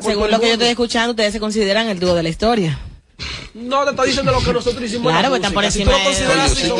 Según lo que yo estoy escuchando, ustedes se consideran el dúo de la historia. No, te está diciendo lo que nosotros hicimos. Claro, pues están por música. Si encima tú lo de- consideras así, son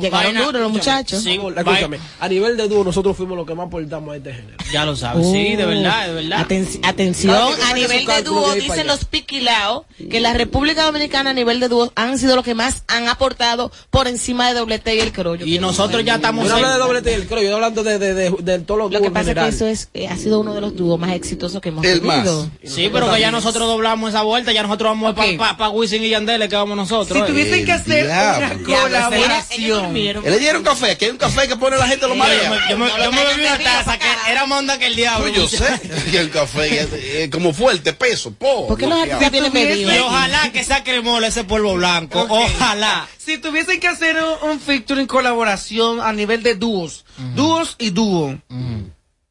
llegaron duros los muchachos. Sí, Escúchame, a nivel de dúo nosotros fuimos los que más aportamos a este género. Ya lo sabes, sí, de verdad, de verdad. Aten- atención, a nivel de dúo, dicen los piquilaos que la República Dominicana a nivel de dúo han sido los que más han aportado por encima de doble T y el crollo. Y nosotros ya Yo estamos no hablo de en- doble T y el creo, yo estoy hablando de, de, de, de todos los Lo que pasa es que eso es, eh, ha sido uno de los dúos más exitosos que hemos tenido. Sí, pero que ya nosotros doblamos esa vuelta, ya nosotros vamos Ok. para pa, Wisin y Yandele, que vamos nosotros. Si eh. tuviesen que hacer diablo. una colaboración. le dieron café, que hay un café que pone la gente lo Yo me, marea. yo me, yo me bebí una taza que era más honda que el diablo. Pues yo sé que el café es eh, como fuerte, peso, po. ¿Por qué los artistas tienen medido? Y ojalá que sea cremola ese polvo blanco. Ojalá. Si tuviesen que hacer un, un featuring colaboración a nivel de dúos, dúos y dúo,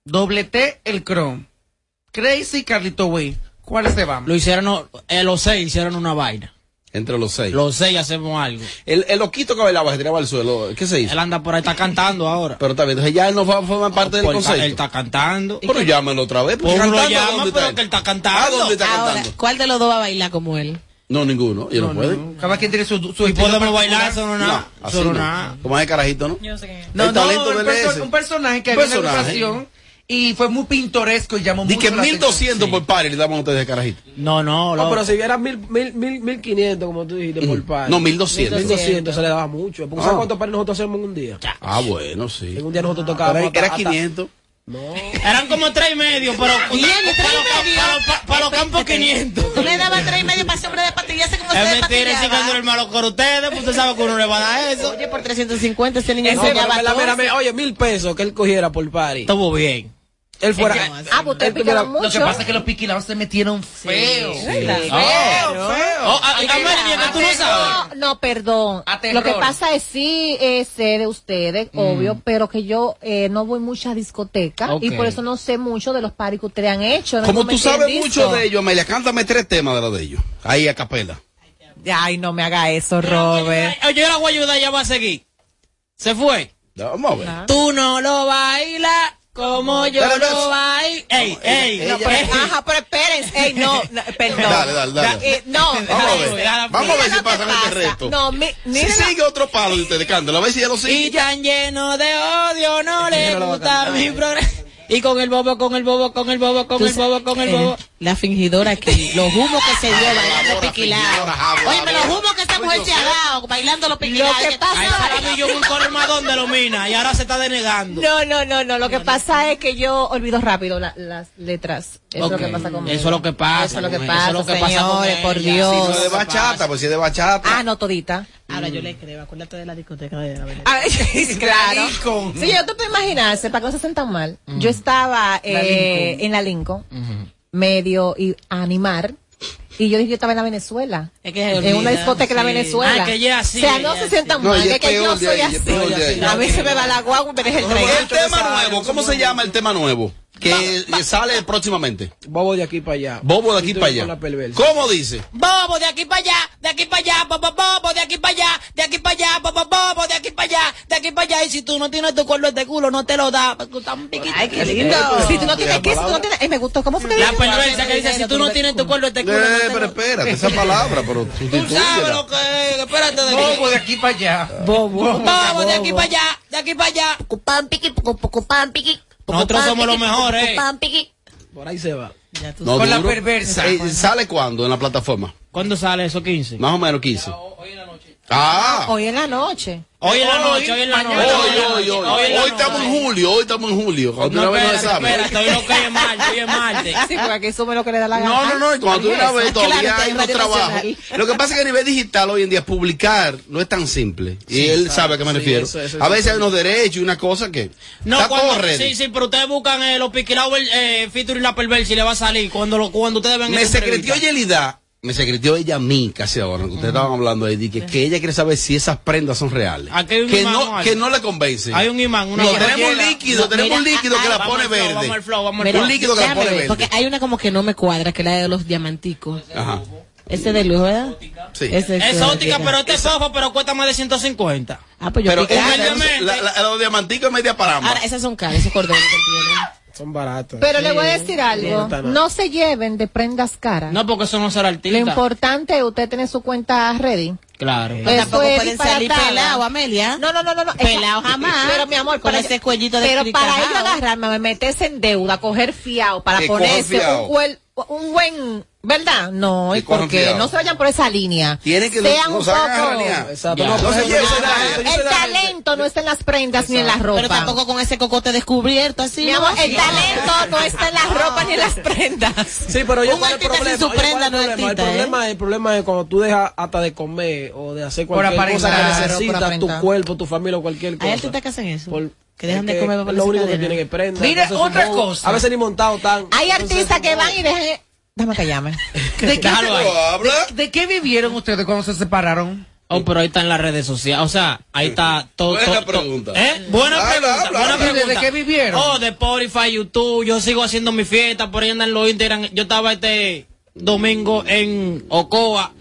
doble T, el Chrome, Crazy, Carlito Way, ¿cuáles se van? Lo hicieron, eh, los seis hicieron una vaina. Entre los seis. Los seis hacemos algo. El, el loquito que bailaba, que tiraba al suelo, ¿qué se hizo? Él anda por ahí, está cantando ahora. Pero está bien, entonces ya él no va a formar parte del Pues él, está, él concepto. está cantando. Pero llámalo otra vez. Pues uno lo ¿a llama, pero está que él está ¿A cantando. dónde está Ahora, cantando? ¿cuál de los dos va a bailar como él? No, ninguno. Ellos no, pueden. No, Cada quien tiene su, su Y podemos bailar, no No, nada. no no. nada. Como es carajito, ¿no? No, El no, talento un, del perso- ese. un personaje que Un había en la personaje. agrupación y fue muy pintoresco y llamó Di mucho que la 1200 atención. por par le daban a ustedes de carajito. No, no, No, loco. pero si vieras mil, mil, mil, mil quinientos, como tú dijiste, por par. No, 1200. 1200 se le daba mucho. Porque ¿Sabes Ah. cuántos pares nosotros hacemos en un día? Ah, bueno, sí. En un día nosotros tocábamos. era hasta- 500. Eran como tres y medio, pero Bien, tres y para los medio. cam- para los- para los campos 500. Tú le dabas tres y medio para ese hombre de patillarse como se Es de mentira, ese cuando el malo con ustedes, pues usted sabe que uno le va a dar eso. Oye, por 350 ese niño No, pero mira, mira, Oye, mil pesos que él cogiera por party. Estuvo bien. Él fuera. Ah, pues ustedes él tuviera- picaban mucho. Lo que pasa es que los piquilados se metieron feo. ¿verdad? Feo, Claro. feo. Oh, ah, que tú no sabes. No, no, perdón. Lo que pasa es sí eh, sé de ustedes, obvio, pero que yo eh, no voy mucho a discotecas y por eso no sé mucho de los paris que ustedes han hecho. no Como tú sabes disco. mucho de ellos, Amelia, cántame tres temas de los de ellos. Ahí a capela. Ay, no me haga eso, Robert. Yo la voy a ayudar, ya va a seguir. Se fue. Vamos a ver. Tú no lo bailas como yo Pero no bailo. Ey, ey, No, pero- ey. ajá, pero espérense. Ey, no, no, perdón. Dale, dale, dale. Eh, no, Vamos a ver. Vamos a ver si pasan este pasa. reto. No, mi, Si sigue otro palo de ustedes, cántalo. A ver si ya lo Y sigue. tan lleno de odio, no le gusta mi programa. Y con el bobo, con el bobo, con el bobo, con el bobo, con el eh, bobo. La fingidora aquí, los humos que se dio bailando piquilado. fingidora, habla, Oye, los humos que esta mujer se ha dado bailando los piquilados. Lo que pasa- para mí yo un colmadón de los minas y ahora se está denegando. No, no, no, no. Lo que pasa es que yo olvido rápido la- las letras. Eso es lo que pasa conmigo. Eso es lo que pasa Eso es lo que pasa, es que señores, por. Dios. Si no es de bachata, pues si es de bachata. Ah, no todita. Ahora yo le creo, acuérdate de la discoteca de la Ay, claro. Lincoln. Sí, yo te puedo imaginarse, para que no se sientan mal. Yo estaba eh, Lincoln. en la Lincoln, medio y a animar. Y yo dije yo estaba en la Venezuela. Es que en una discoteca en la sí. Venezuela. Ah, que ella así, o sea, no se sientan No, mal. es es que yo soy ahí, es así. ahí. A mí se me va la guagua y me deja el tren. El tema nuevo, ¿cómo se llama el tema nuevo? Que sale próximamente. Bobo de aquí para allá. Bobo de aquí para allá. ¿Cómo dice? Bobo de aquí para allá, de aquí para allá, bobo, bobo, de aquí para allá, de aquí para allá, bobo, bobo, de aquí para allá, de aquí para allá. Y si tú no tienes tu cuerno de culo, no te lo da. porque está un piquito. Ay, qué lindo. Si tú no tienes que, si tú no tienes, eh, me gustó. ¿Cómo fue que La perversa que dice, si tú no tienes tu cuerno de culo, no Eh, pero espérate, esa palabra, pero Tú sabes lo que es, espérate de Bobo de aquí para allá. Bobo, de aquí para allá, de aquí para allá. Cupan, piqui, poco, poco, pan, piqui. Nosotros pan, somos los mejores, eh. Por ahí se va. No, Con la duro. perversa. Eh, ¿Sale cuándo en la plataforma? ¿Cuándo sale eso, 15? Más o menos 15. Ah, Hoy en la noche. Hoy en la noche, hoy en la noche. hoy, hoy, hoy. Hoy estamos en julio, hoy estamos en julio. Cuando No, una vez no sabe. espérate, hoy lo que es martes, hoy es martes. Sí, porque aquí sube lo que le da la gana. No, no, no, y cuando tú una vez todavía Claro, hay unos trabajos. Lo que pasa es que a nivel digital hoy en día publicar no es tan simple. Y él sabe a qué me Sí, refiero. eso- eso- a veces hay unos derechos y una cosa que. No, está cuando, todo ready. sí, sí, pero ustedes buscan eh, los piquilados, eh, featuring la perversa y le va a salir cuando, lo, cuando ustedes ven Me secretió. Yelida, me secretió ella a mí casi ahora, que ustedes estaban hablando ahí, de que, que ella quiere saber si esas prendas son reales. Aquí hay un que, imán no, que no le convence. Hay un imán, una No, tenemos un líquido, No, tenemos un líquido ah, que la pone flow, verde. Vamos al flow, vamos al Mira, flow. Un líquido que la pone ver, verde. Porque hay una como que no me cuadra, que es la de los diamanticos. Ajá. Ese de luz, ¿verdad? Sí. Ese Es óptica, pero este fofo, pero cuesta más de 150. Ah, pues yo Pero es Humildemente. la, la, la- los diamanticos es media paramba. Ahora, esas son caras, esos cordones que tienen. Son baratos. Pero le voy a decir algo. nada. No se lleven de prendas caras. No, porque eso no será Lo artista. importante es usted tener su cuenta ready. Claro. Eso tampoco es pueden salir pelados, Amelia. No, no, no, no. no. Pelado jamás. Pero mi amor, Con para- ese cuellito de Pero para ello agarrarme, me meterse en deuda, coger fiado, para ponerse un, buen- un buen, ¿verdad? No, cojan porque no se vayan por esa línea. Tienen que Sean no un poco. Exacto. No, No se lleven El talento no está en las prendas ni en la ropa. Pero tampoco con ese cocote descubierto así. Mi ¿no? amor, el talento no está en la ropa ni en las prendas. Sí, pero yo cuál es el artista sin problema. su Oye, ¿cuál es prenda el no es problema? El artista, problema, el problema es cuando tú dejas hasta de comer o de hacer cualquier cosa que aparentar. necesita Por aparentar. tu cuerpo, tu familia o cualquier cosa. Hay artistas que hacen eso. Por- que dejan es de comer para es lo único que tienen que prender. Mire, otra cosa. A veces ni montado están. Hay artistas que van y dejan. Déjame callarme. ¿De qué, habla? ¿De qué vivieron ustedes cuando se separaron? Oh, pero ahí está en las redes sociales. O sea, ahí está todo. Buena todo- pregunta. ¿Eh? Buena Habla, pregunta. habla, buena habla. pregunta. ¿De qué vivieron? Oh, de Spotify, YouTube. Yo sigo haciendo mi fiesta. Por ahí andan los Instagram. Yo estaba este domingo en Ocoa.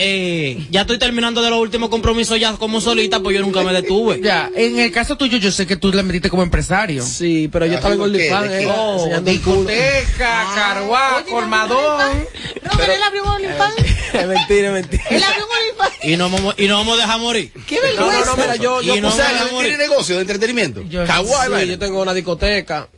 Eh, ya estoy terminando de los últimos compromisos ya como solita, pues yo nunca me detuve. Ya, en el caso tuyo, yo sé que tú le metiste como empresario. Sí, pero yo estaba en. OnlyFans, ¿De eh? Oh, discoteca, carguá, colmadón. Robert, él abrió un OnlyFans. Es mentira, es mentira. Él abrió un OnlyFans. Y no, vamos- y no vamos a dejar morir. ¡Qué No, vergüenza! no, no, mira, yo, yo Y no puse- tiene negocio de entretenimiento. Yo- Kawaii, Sí, yo tengo una discoteca.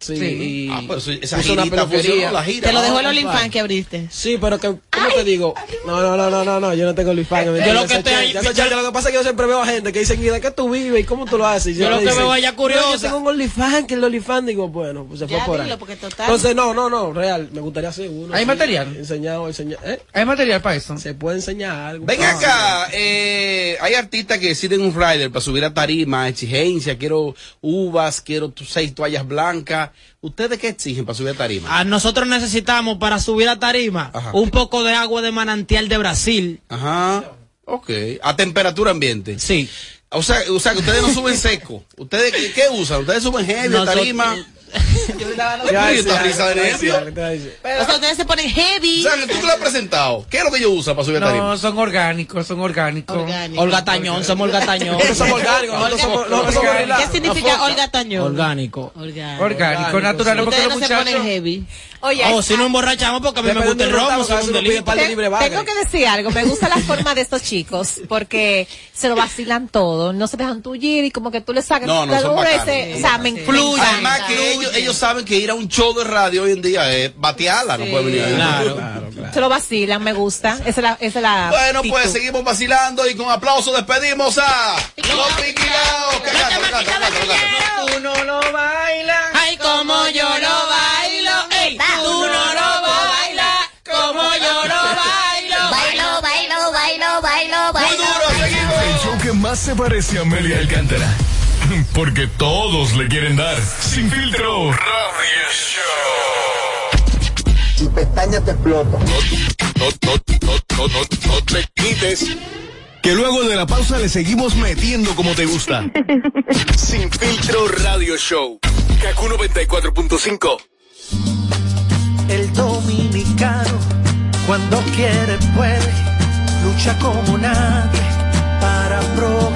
Sí, Sí. y Ah, pero eso- esa una girita peluquería. funcionó, la gira. Te lo dejó el No, OnlyFans que abriste. Sí, pero que, ¿cómo te digo? No, no, no, no, no, no, yo no tengo OnlyFans. Yo lo que estoy ahí- ya sé, ya, lo que pasa es que yo siempre veo a gente que dicen, ¿y de qué tú vives? ¿Y cómo tú lo haces? Yo lo que dicen, veo a ella curiosa. "No, Yo tengo un OnlyFans, que el OnlyFans, digo, bueno, pues se fue Ya, por ahí. porque total- Entonces, no, no, no, real, me gustaría hacer uno. ¿Hay material? Enseñado, enseñar, ¿eh? ¿Hay material para eso? Se puede enseñar algo. Ven Ah, acá, eh, hay artistas que deciden un rider para subir a tarima, exigencia, quiero uvas, quiero tu- seis toallas blancas. ¿Ustedes qué exigen para subir a tarima? A nosotros necesitamos para subir a tarima Ajá. un poco de agua de manantial de Brasil. Ajá, ok. A temperatura ambiente. Sí. O sea, o sea que ustedes no suben seco. ¿Ustedes qué, qué usan? ¿Ustedes suben heavy a Nosotros- tarima? Ya, Esta sí, risa de ya, necio. ya, ya, ya. O sea, ustedes se ponen heavy. O sea, que tú que lo has presentado. ¿Qué es lo que ellos usan para subir a tarima? No, son orgánicos, son orgánicos. Orgánico. Olga Tañón, somos Olga Tañón. Somos orgánicos. ¿Qué significa Olga Tañón? Orgánico. Orgánico. Orgánico, natural, porque Ustedes no se ponen heavy. Oye, Oh, si no emborrachamos porque a mí me gusta el romo, soy un delito. Tengo que decir algo, me gusta la forma de estos chicos porque se lo vacilan todo, no se dejan tullir y como que tú le sacas No, no, la dura o sea, me, Fluye. encanta. Además que ellos, ellos saben que ir a un show de radio hoy en día es batearla, no puede venir ahí. Claro. se lo vacilan, me gusta, esa es la, esa es la Bueno, pues seguimos vacilando y con aplauso despedimos a los no lo. Ay, como yo lo bailo, El show que más se parece a Amelia Alcántara. Porque todos le quieren dar. Sin filtro. Radio Show. y pestañas te explotan. No, no, no, no, te quites. Que luego de la pausa le seguimos metiendo como te gusta. Sin filtro Radio Show. Kaku 94.5. El dominicano, cuando quiere, puede, lucha como nadie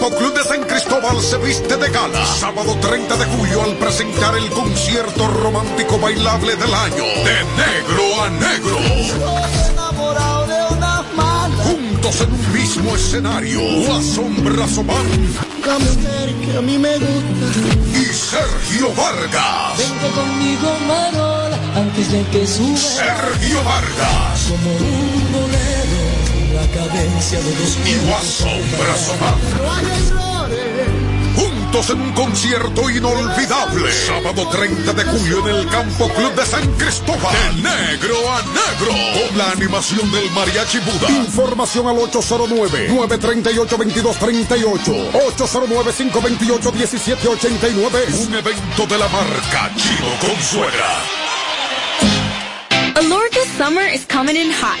Campo Club de San Cristóbal se viste de gala. Sábado 30 de julio al presentar el concierto romántico bailable del año. De negro a negro. Juntos en un mismo escenario. Guasón Brazomán La mujer que a mí me gusta. y Sergio Vargas. Vente conmigo, Marola, antes de que suba Sergio Vargas. como un bolero. La cadencia de los errores. Juntos en un concierto inolvidable. Sábado 30 de julio en el Campo Club de San Cristóbal. De negro a negro. Con la animación del Mariachi Buda. Información al 809-938-2238. 809-528-1789. Un evento de la marca Chino Consuegra. Alorca summer is coming in hot,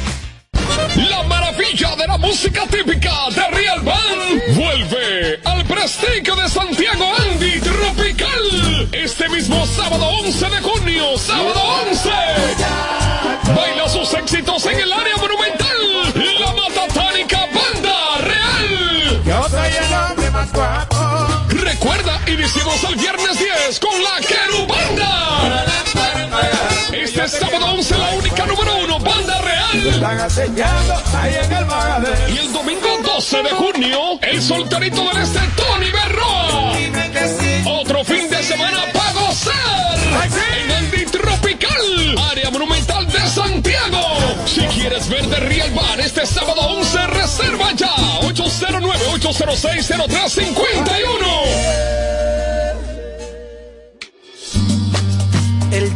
La maravilla de la música típica de Real Band vuelve al Prestigio de Santiago Andy Tropical este mismo sábado 11 de junio, sábado 11. Baila sus éxitos en el área monumental, la Matatánica Banda Real. Yo soy el hombre más guapo. Recuerda, iniciamos el viernes 10 con la Querubanda. Este sábado 11 la única número uno, Banda Real. Ahí en el. Y el domingo 12 de junio, el solterito del este, Tony Berroa. Otro fin de semana para gozar. En Andy Tropical, área monumental de Santiago. Si quieres ver de Real Bar este sábado 11, reserva ya. 809-806-0351. El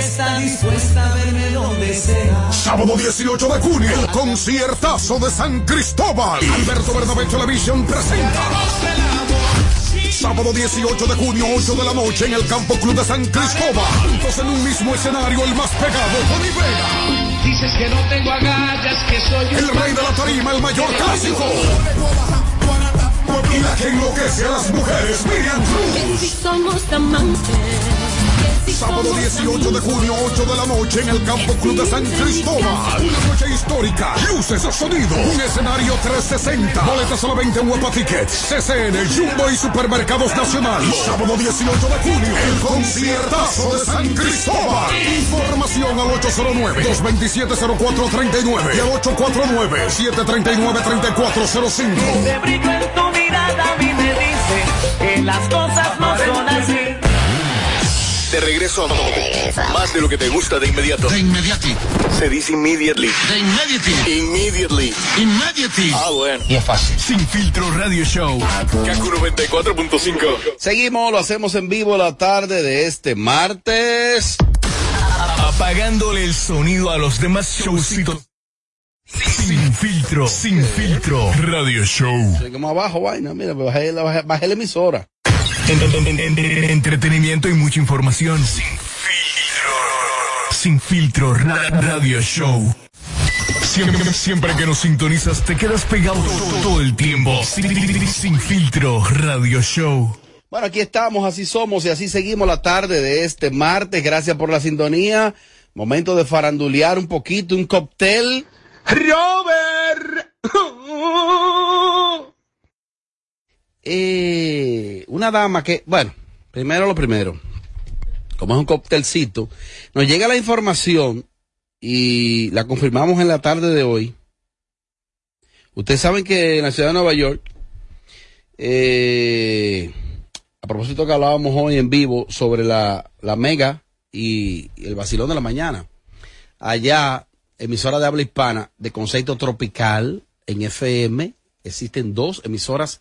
Está dispuesta a verme donde sea. Sábado 18 de junio, el conciertazo de San Cristóbal. Alberto Bernabé Television presenta. Sábado 18 de junio, 8 de la noche, en el Campo Club de San Cristóbal. Juntos en un mismo escenario, el más pegado, Tony Vega. Dices que no tengo agallas, que soy El rey de la tarima, el mayor clásico. Y la que enloquece a las mujeres, Miriam Cruz. somos amantes. Sábado 18 de junio, 8 de la noche en el Campo Club de San Cristóbal. Una noche histórica, luces, sonido, un escenario 360. Boletas a la venta en Huepa Tickets, CCN, Jumbo y Supermercados Nacional. Sábado 18 de junio, el conciertazo de San Cristóbal. Información al 809-227-0439 y al 849-739-3405. Regreso a más de lo que te gusta de inmediato. De inmediati. Se dice immediately. De immediately. Immediately. Immediately. Ah, bueno. Y es fácil. Sin filtro radio show. Kaku 94.5. Seguimos, lo hacemos en vivo la tarde de este martes. Apagándole el sonido a los demás showcitos. Sin filtro. Sin filtro. Radio show. Seguimos abajo, vaina. Mira, bajé la, bajé, bajé la emisora. En- en- en- en- en- entretenimiento y mucha información. Sin filtro. Sin filtro. ra- Radio show. Siempre, siempre que nos sintonizas te quedas pegado todo, todo el tiempo. Sin, sin filtro radio show. Bueno, aquí estamos, así somos y así seguimos la tarde de este martes. Gracias por la sintonía. Momento de farandulear un poquito, un cóctel. Robert. Eh, una dama que, bueno, primero lo primero, como es un cóctelcito, nos llega la información y la confirmamos en la tarde de hoy. Ustedes saben que en la ciudad de Nueva York, eh, a propósito que hablábamos hoy en vivo sobre la, la mega y, y el vacilón de la mañana, allá, emisora de habla hispana de concepto tropical en FM, existen dos emisoras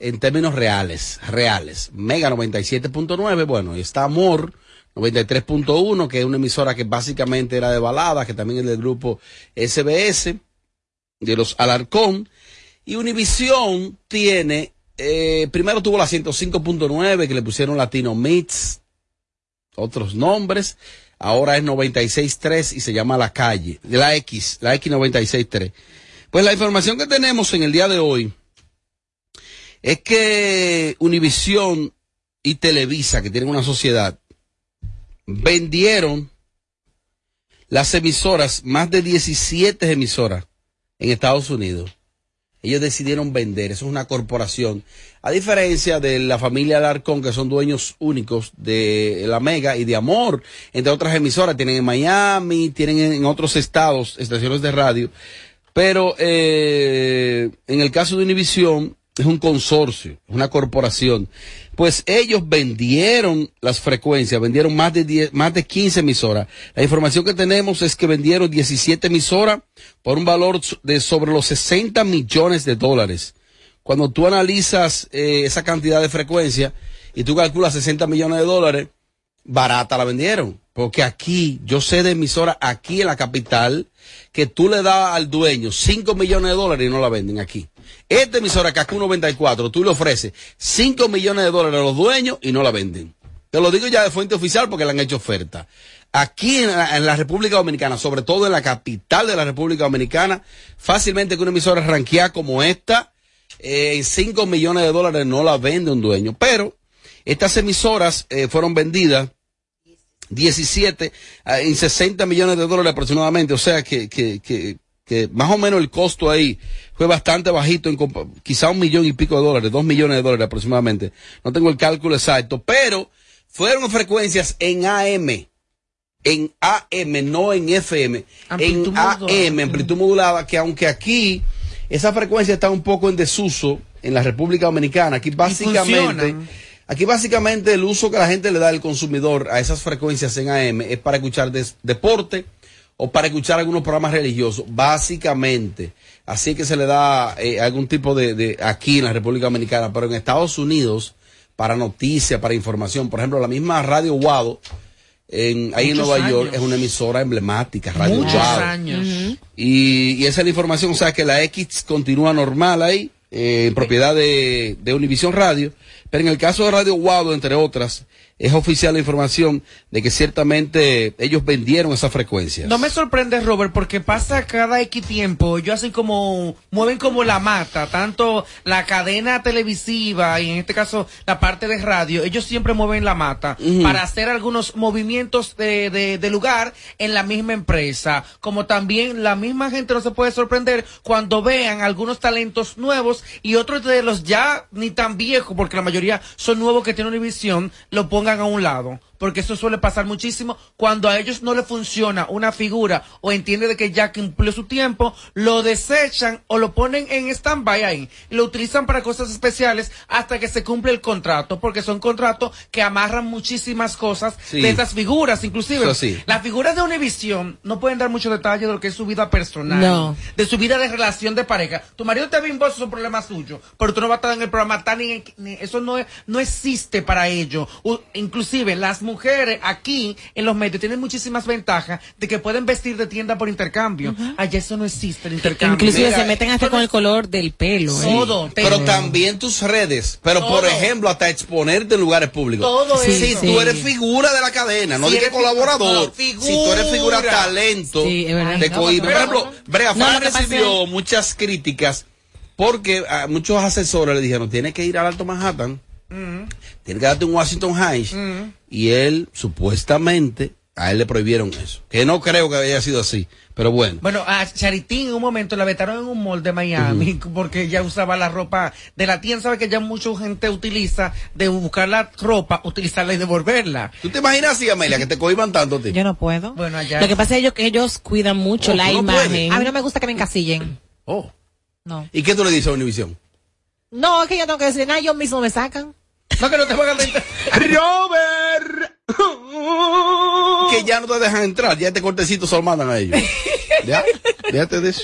en términos reales, reales. Mega 97.9, bueno, y está Amor 93.1, que es una emisora que básicamente era de balada, que también es del grupo SBS, de los Alarcón. Y Univisión tiene, eh, primero tuvo la 105.9, que le pusieron Latino Mix, otros nombres. Ahora es 96.3 y se llama La Calle, la X, la X 96.3. Pues la información que tenemos en el día de hoy es que Univisión y Televisa, que tienen una sociedad, vendieron las emisoras, más de 17 emisoras en Estados Unidos. Ellos decidieron vender, eso es una corporación. A diferencia de la familia Alarcón, que son dueños únicos de la Mega y de Amor, entre otras emisoras, tienen en Miami, tienen en otros estados estaciones de radio. Pero eh, en el caso de Univisión, es un consorcio, una corporación. Pues ellos vendieron las frecuencias, vendieron más de 10, más de 15 emisoras. La información que tenemos es que vendieron 17 emisoras por un valor de sobre los 60 millones de dólares. Cuando tú analizas eh, esa cantidad de frecuencia y tú calculas 60 millones de dólares, barata la vendieron. Porque aquí, yo sé de emisora aquí en la capital, que tú le das al dueño 5 millones de dólares y no la venden aquí. Esta emisora Kaku 94, tú le ofreces 5 millones de dólares a los dueños y no la venden. Te lo digo ya de fuente oficial porque le han hecho oferta. Aquí en la, República Dominicana, sobre todo en la capital de la República Dominicana, fácilmente que una emisora ranqueada como esta, eh, en 5 millones de dólares no la vende un dueño. Pero estas emisoras eh, fueron vendidas 17 eh, en 60 millones de dólares aproximadamente. O sea que, que, que, que más o menos el costo ahí fue bastante bajito, en quizá un millón y pico de dólares, dos millones de dólares aproximadamente. No tengo el cálculo exacto, pero fueron frecuencias en AM. En AM, no en FM. Amplitud en modulada. AM, amplitud modulada, que aunque aquí esa frecuencia está un poco en desuso en la República Dominicana, aquí básicamente, aquí básicamente el uso que la gente le da al consumidor a esas frecuencias en AM es para escuchar des- deporte o para escuchar algunos programas religiosos, básicamente. Así que se le da eh, algún tipo de, de aquí en la República Dominicana, pero en Estados Unidos, para noticias, para información, por ejemplo, la misma Radio Guado, en, ahí en Nueva York, es una emisora emblemática, Radio Muchos Guado. años. Y, y esa es la información, o sea que la X continúa normal ahí, eh, en propiedad de, de Univision Radio, pero en el caso de Radio Guado, entre otras, es oficial la información de que ciertamente ellos vendieron esas frecuencias. No me sorprende, Robert, porque pasa cada X tiempo, ellos hacen como, mueven como la mata, tanto la cadena televisiva y en este caso la parte de radio, ellos siempre mueven la mata para hacer algunos movimientos de, de, de lugar en la misma empresa. Como también la misma gente no se puede sorprender cuando vean algunos talentos nuevos y otros de los ya ni tan viejos, porque la mayoría son nuevos que tienen Univision, lo pongan a un lado. Porque eso suele pasar muchísimo cuando a ellos no le funciona una figura o entiende de que ya cumplió su tiempo, lo desechan o lo ponen en stand-by ahí. Y lo utilizan para cosas especiales hasta que se cumple el contrato, porque son contratos que amarran muchísimas cosas Sí. de estas figuras, inclusive. Sí. Las figuras de Univision no pueden dar mucho detalle de lo que es su vida personal, No. de su vida de relación de pareja. Tu marido te bimbo, eso es un problema suyo, pero tú no vas a estar en el programa tan ni, ni- eso no es- no existe para ello. U- inclusive las mujeres aquí en los medios tienen muchísimas ventajas de que pueden vestir de tienda por intercambio. Allá eso no existe el intercambio. Inclusive Mira, se meten hasta con el color del pelo. ¿eh? Todo, Pero también tus redes. Pero por ejemplo, hasta exponerte en lugares públicos. Todo si eso. tú eres figura de la cadena, no Si colaborador. figura. Si tú eres figura talento, Sí, es verdad. te Ay, no. Por ejemplo, Brea No, Fran recibió muchas críticas porque a muchos asesores le dijeron, tienes que ir al Alto Manhattan, Mm, tienes que darte un Washington Heights. Y él, supuestamente, a él le prohibieron eso. Que no creo que haya sido así. Pero bueno. Bueno, a Charitín en un momento la vetaron en un mall de Miami porque ella usaba la ropa de la tienda. Sabe que ya mucha gente utiliza de buscar la ropa, utilizarla y devolverla. ¿Tú te imaginas así, Amelia, que te cohiban tanto a ti? Yo no puedo. Bueno, allá. Lo que pasa es ellos, que ellos cuidan mucho Oh, la no imagen. puedes. A mí no me gusta que me encasillen. Oh. No. ¿Y qué tú le dices a Univision? No, es que yo tengo que decir nada, ellos mismos me sacan. No, que no te a entrar. Robert. que ya no te dejan entrar, ya este cortecito se lo mandan a ellos. ya, déjate de eso.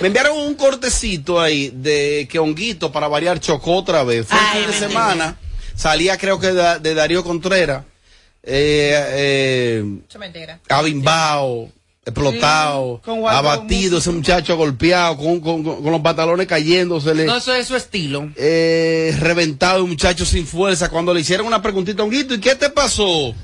Me enviaron un cortecito ahí de que Honguito, para variar, chocó otra vez. Fue Ay, el fin de mentira. semana. Salía, creo que de, de Darío Contreras. Eh, eh, abimbao, explotado, Sí, abatido, ese muchacho golpeado, con, con, con- los pantalones cayéndosele. No, eso es su estilo. eh, reventado, un muchacho sin fuerza. Cuando le hicieron una preguntita a Honguito, ¿y qué te pasó?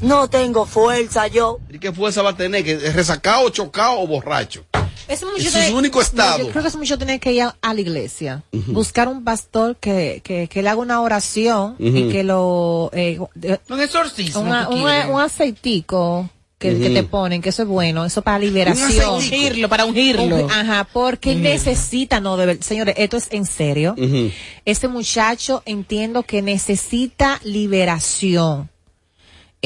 No tengo fuerza yo. ¿Y qué fuerza va a tener? ¿Que es resacado, chocado o borracho? Ese muchacho Es su único estado. No, yo creo que ese muchacho tiene que ir a, a la iglesia, buscar un pastor que, que, que le haga una oración y que lo... Eh, de- Un exorcismo. una- un, un aceitico que, que te ponen, que eso es bueno, eso para liberación. Un ungirlo, para ungirlo. Un- Ajá, porque necesita, no, de ver- señores, esto es en serio. Ujú. Este muchacho entiendo que necesita liberación.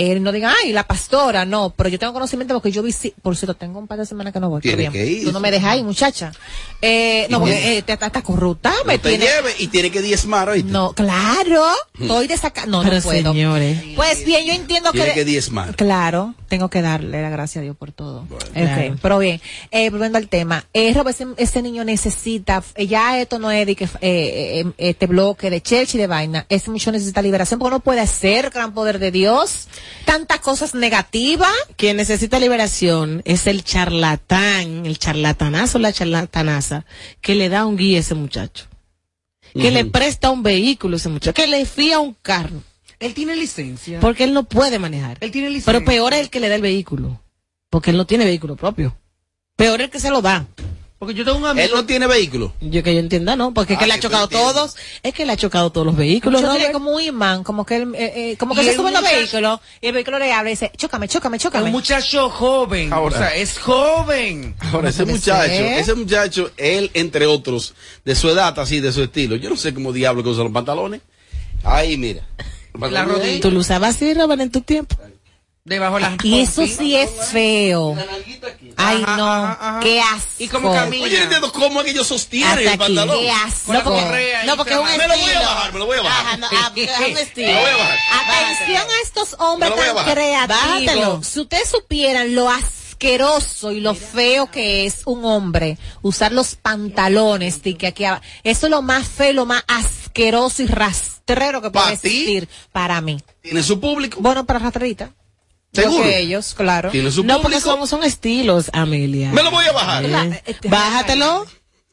Él no diga, ay, la pastora, no, pero yo tengo conocimiento porque yo vi, por cierto, tengo un par de semanas que no voy. Tiene que ir. Tú no me dejas ahí, muchacha. Eh, no, porque tiene- eh, te, estás corrupta, me No te tiene- lleve y tiene que diezmar, ¿oíste? No, claro, estoy de sacar, no, Pero no puedo. señores. Pues bien, yo entiendo Tiene que... que diezmar. Claro, tengo que darle la gracia a Dios por todo. Ok, Claro. pero bien, eh, volviendo al tema, eh, Robert, ese, ese niño necesita, eh, ya esto no es de que, eh, eh, eh, este bloque de church y de vaina, ese muchacho necesita liberación porque no puede ser gran poder de Dios, tantas cosas negativas. Quien necesita liberación es el charlatán, el charlatanazo, la charlatanaza, que le da un guía a ese muchacho. Que le presta un vehículo a ese muchacho, que le fía un carro, Él tiene licencia. porque él no puede manejar. Él tiene licencia. Pero peor es el que le da el vehículo, porque él no tiene vehículo propio. Peor es el que se lo da. Porque yo tengo un amigo. Él no tiene vehículo. Yo que yo entienda, ¿no? Porque es que Ah, le ha chocado todos, es que le ha chocado todos los vehículos. ¿no? tiene como un imán, como que, él, eh, eh, como que se el sube los vehículos y el vehículo le habla y dice, chócame, chócame, chócame. un muchacho joven. Ahora. o sea, es joven. Ahora, ese muchacho, ser? ese muchacho, él, entre otros, de su edad, así, de su estilo, yo no sé cómo diablo que usa los pantalones. Ahí, mira. La rodilla. Tú lo usabas así, Robert, en tu tiempo. Debajo de las Y eso sí es feo. Ay, Ajá, no, ajá, ajá. qué asco. Y como camina. Oye, no entiendo cómo es que ellos sostienen Hasta el pantalón. Qué asco. La porque- no, porque es un tramada. Me lo voy a estilo. bajar, me lo voy a bajar. Ajá, no, ah, es un estilo. Me lo voy a bajar. Atención a estos hombres a tan creativos. Si ustedes supieran lo asqueroso y lo feo que es un hombre usar los pantalones de que aquí aba- eso es lo más feo, lo más asqueroso y rastrero que puede existir para mí. Tiene su público. Bueno, para rastrerita. Yo ¿Seguro? que ellos, claro. Tiene su No, porque son, son estilos, Amelia. Me lo voy a bajar. Eh, este- Bájatelo,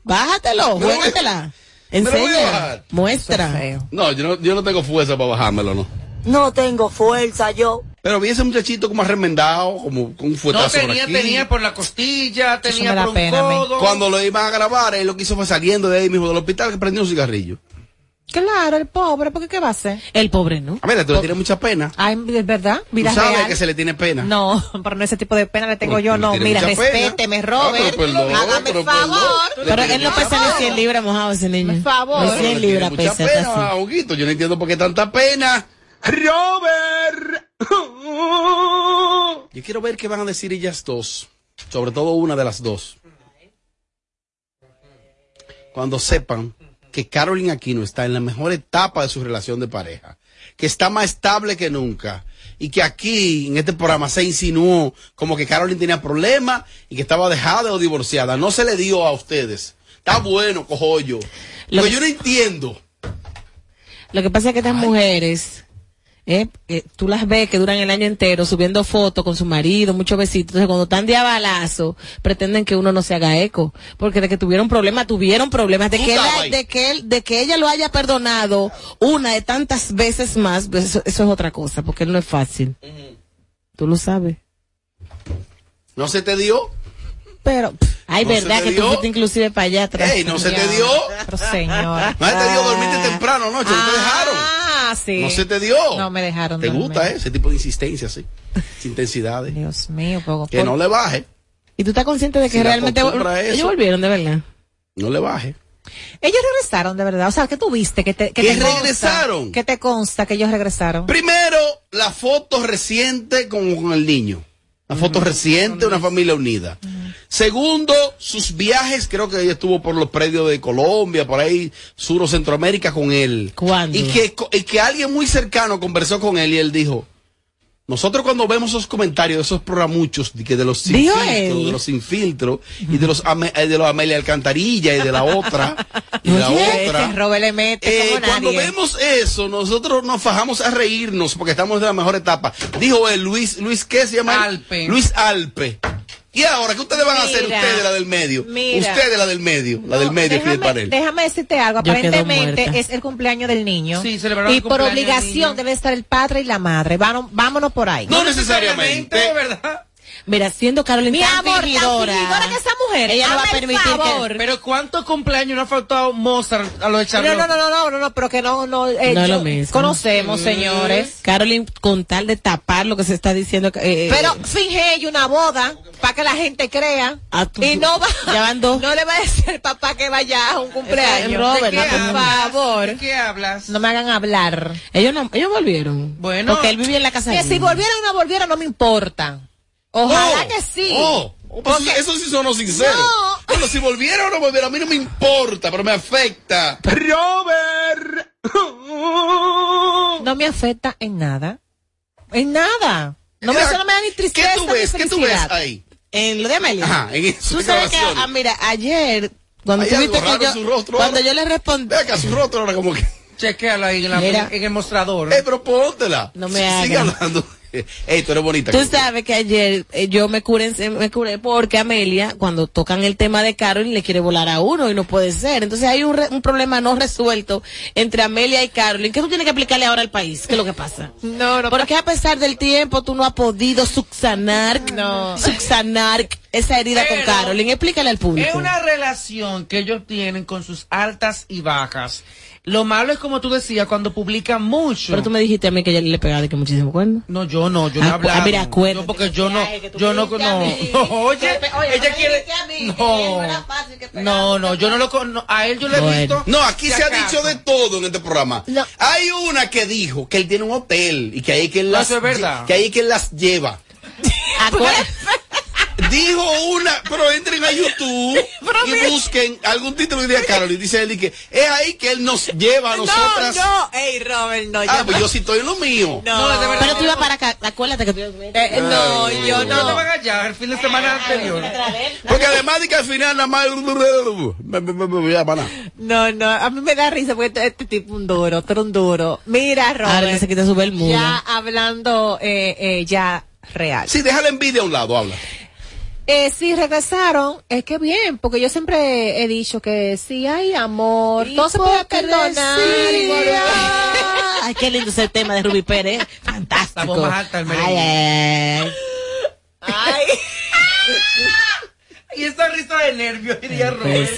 bájatelo, juégatela. me lo voy a Enseña, bajar. muestra. No, yo no, yo no tengo fuerza para bajármelo, no. No tengo fuerza yo. Pero vi ese muchachito como arremendado, como con un No fuetazo por tenía, aquí. tenía por la costilla, tenía por un pena codo. Cuando lo iban a grabar, él lo que hizo fue saliendo de ahí mismo del hospital que prendió un cigarrillo. Claro, el pobre, porque qué va a hacer? El pobre, ¿no? A ver, tú le tienes mucha pena. Ay, es verdad, Tú vida sabes real. que se le tiene pena. No, pero no ese tipo de pena le tengo Pero yo, tú no. Mira, mucha pena. respéteme, Ah, Robert. pero perdón, Hágame el favor. Pero él no mucha pesa ni pena. 100 libras mojado ese niño. Por favor. Ni Pero 100 le tiene libras mucha pesa. pena, así. Huguito. Yo no entiendo por qué tanta pena. Robert. Yo quiero ver qué van a decir ellas dos. Sobre todo una de las dos. Cuando sepan que Carolyn Aquino está en la mejor etapa de su relación de pareja. Que está más estable que nunca. Y que aquí, en este programa, se insinuó como que Carolyn tenía problemas y que estaba dejada o divorciada. No se le dio a ustedes. Está bueno, cojollo. Lo que- yo no entiendo. Lo que pasa es que estas mujeres eh, eh, tú las ves que duran el año entero subiendo fotos con su marido, muchos besitos. Entonces, cuando están de balazo, pretenden que uno no se haga eco. Porque de que tuvieron problemas, tuvieron problemas. De Tú que, ahí. de, que él, de que ella lo haya perdonado una de tantas veces más, pues eso, eso es otra cosa, porque él no es fácil. Tú lo sabes. ¿No se te dio? Pero, ay, ¿No se verdad que tú dio? fuiste inclusive para allá atrás. Ey, ¿no se te dio? Pero señor. ¿No se te dio dormirte temprano anoche? ¿No te dejaron? Ah, sí. ¿No se te dio? No me dejaron ¿Te dormir. gusta eh? ese tipo de insistencia, sí? Intensidades. Dios mío, poco Que no le baje. ¿Y tú estás consciente de que Si realmente ellos volvieron de verdad? No le baje. Ellos regresaron de verdad. O sea, ¿qué tuviste? Que te, que ¿Que te consta- regresaron? que te consta que ellos regresaron? Primero, la foto reciente con, con el niño. La foto reciente, una familia unida. Segundo, sus viajes, creo que ella estuvo por los predios de Colombia, por ahí, Sur o Centroamérica con él. ¿Cuándo? Y que, y que alguien muy cercano conversó con él y él dijo, nosotros cuando vemos esos comentarios de esos programuchos de, que de los sin filtro, de los sin filtro, y de los, Ame- eh, de los Amelia Alcantarilla y de la otra, y de la otra. mete Eh, cuando vemos eso, nosotros nos fajamos a reírnos porque estamos en la mejor etapa. Dijo él, Luis, Luis, ¿qué se llama? Alpe. Luis Alpe. ¿Y ahora qué ustedes van a hacer ustedes, la del medio? mira. Ustedes, la del medio, la del No, medio, déjame, Fidel Panel. déjame decirte algo. Aparentemente es el cumpleaños del niño. Sí, celebraron y el por obligación debe estar el padre y la madre. Vámonos, vámonos por ahí. No necesariamente. ¿verdad? Mira, siendo Carolina Mi tan amor, tan fingidora, que esa mujer. ella no va a permitir que-. Pero ¿cuántos cumpleaños no ha faltado Mozart a los de No, Charlotte? no, no, no, no, no, no, pero que no, no, eh, No es lo mismo. Conocemos, señores. Carolyn, con tal de tapar lo que se está diciendo. eh, Pero finge ella una boda para que la gente crea. Ah, tú- y no va, ya van dos. no le va a decir al papá que vaya a un cumpleaños. Robert, ¿De qué no, por favor. ¿De qué hablas? No me hagan hablar. ellos no, ellos volvieron. Bueno. Porque él vivía en la casa Que de si él. volvieran o no volvieran, no me importa. Ojalá Oh, que sí. Oh, oh, pues Porque- eso sí sonó sincero. No. Bueno, si volviera o no volviera, a mí no me importa, pero me afecta. Robert. No me afecta en nada. En nada. No me, eso no me da ni tristeza ¿Qué tú ves? ni ¿Qué tú ves ahí? En lo de Amelia. Ajá, en Tú sabes que, ah, mira, ayer, cuando Hay tú algo viste que yo, su rostro cuando ahora. yo le respondí, Ve acá su rostro ahora como que... Chequéalo ahí en, la- en el mostrador. Eh, pero póntela. No me Sí, Sigue hagas. hablando. Ey, tú eres bonita. Tú sabes que ayer eh, yo me curé, me curé porque Amelia, cuando tocan el tema de Carolyn, le quiere volar a uno y no puede ser. Entonces hay un, re- un problema no resuelto entre Amelia y Carolyn. ¿Qué tú tienes que explicarle ahora al país? ¿Qué es lo que pasa? No, no. Porque a pesar del tiempo tú no has podido subsanar, No. subsanar esa herida con Carolyn. Explícale al público. Es una relación que ellos tienen con sus altas y bajas. Lo malo es como tú decías, cuando publican mucho. Pero tú me dijiste a mí que ella le pegaba de que muchísimo cuerno. No, yo no, yo no he Ah, hablado. ah, mira, acuérdate Yo porque yo que no, yo no, no, no, oye, Oye, ella quiere, mí no no, no, no, yo no lo, con- no, a él yo le he visto. No, aquí si se ha dicho de todo en este programa. No. Hay una que dijo que él tiene un hotel y que ahí que él No, las, eso es verdad. que ahí que él las lleva. Acuérdate- Dijo una, pero entren a YouTube y busquen algún título y diga Carol y dice él y que es ahí que él nos lleva a nosotras. No, no, ey, Robert, no, Ah, pues yo sí estoy en lo mío. no, No, de verdad. Pero tú ibas para acá. Acuérdate que tú Eh, no, yo No te no. van allá el fin de semana anterior. Porque además de que al final nada más pana. No, no, a mí me da risa porque este, este tipo un duro, otro un duro. Mira, Ahora Robert, se quita su bermuda. ya hablando eh, eh, ya real. Sí, deja la envidia a un lado, habla. Eh, si regresaron, es que bien, porque yo siempre he dicho que si hay amor, todo se puede perdonar. Ay, qué lindo ese tema de Ruby Pérez. Fantástico. La más alta del Ay, ay, ay. Ay, Y esa risa de nervios, diría Robert.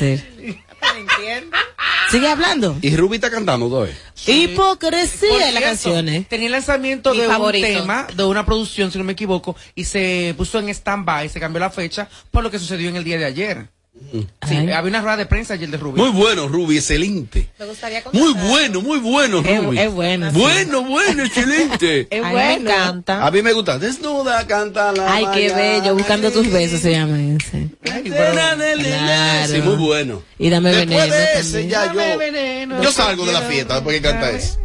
Sigue hablando. Y Ruby está cantando todavía. Hipocresía en las canciones. Tenía el lanzamiento Mi de favorito. un tema, de una producción, si no me equivoco, y se puso en stand-by, se cambió la fecha por lo que sucedió en el día de ayer. Sí, Ay. había una rueda de prensa ayer de Rubí. Muy bueno, Ruby, excelente. Me gustaría Muy bueno, muy bueno, Es- Ruby. es bueno, sí. Bueno, bueno, excelente. Es A mí me bueno. encanta. A mí me gusta. Desnuda, canta la Ay, qué mañana. bello. Buscando tus besos se llama ese. Claro. Sí, muy bueno. Y dame Después veneno de ese, también. ya Dame yo, veneno, yo salgo de la fiesta después que canta eso.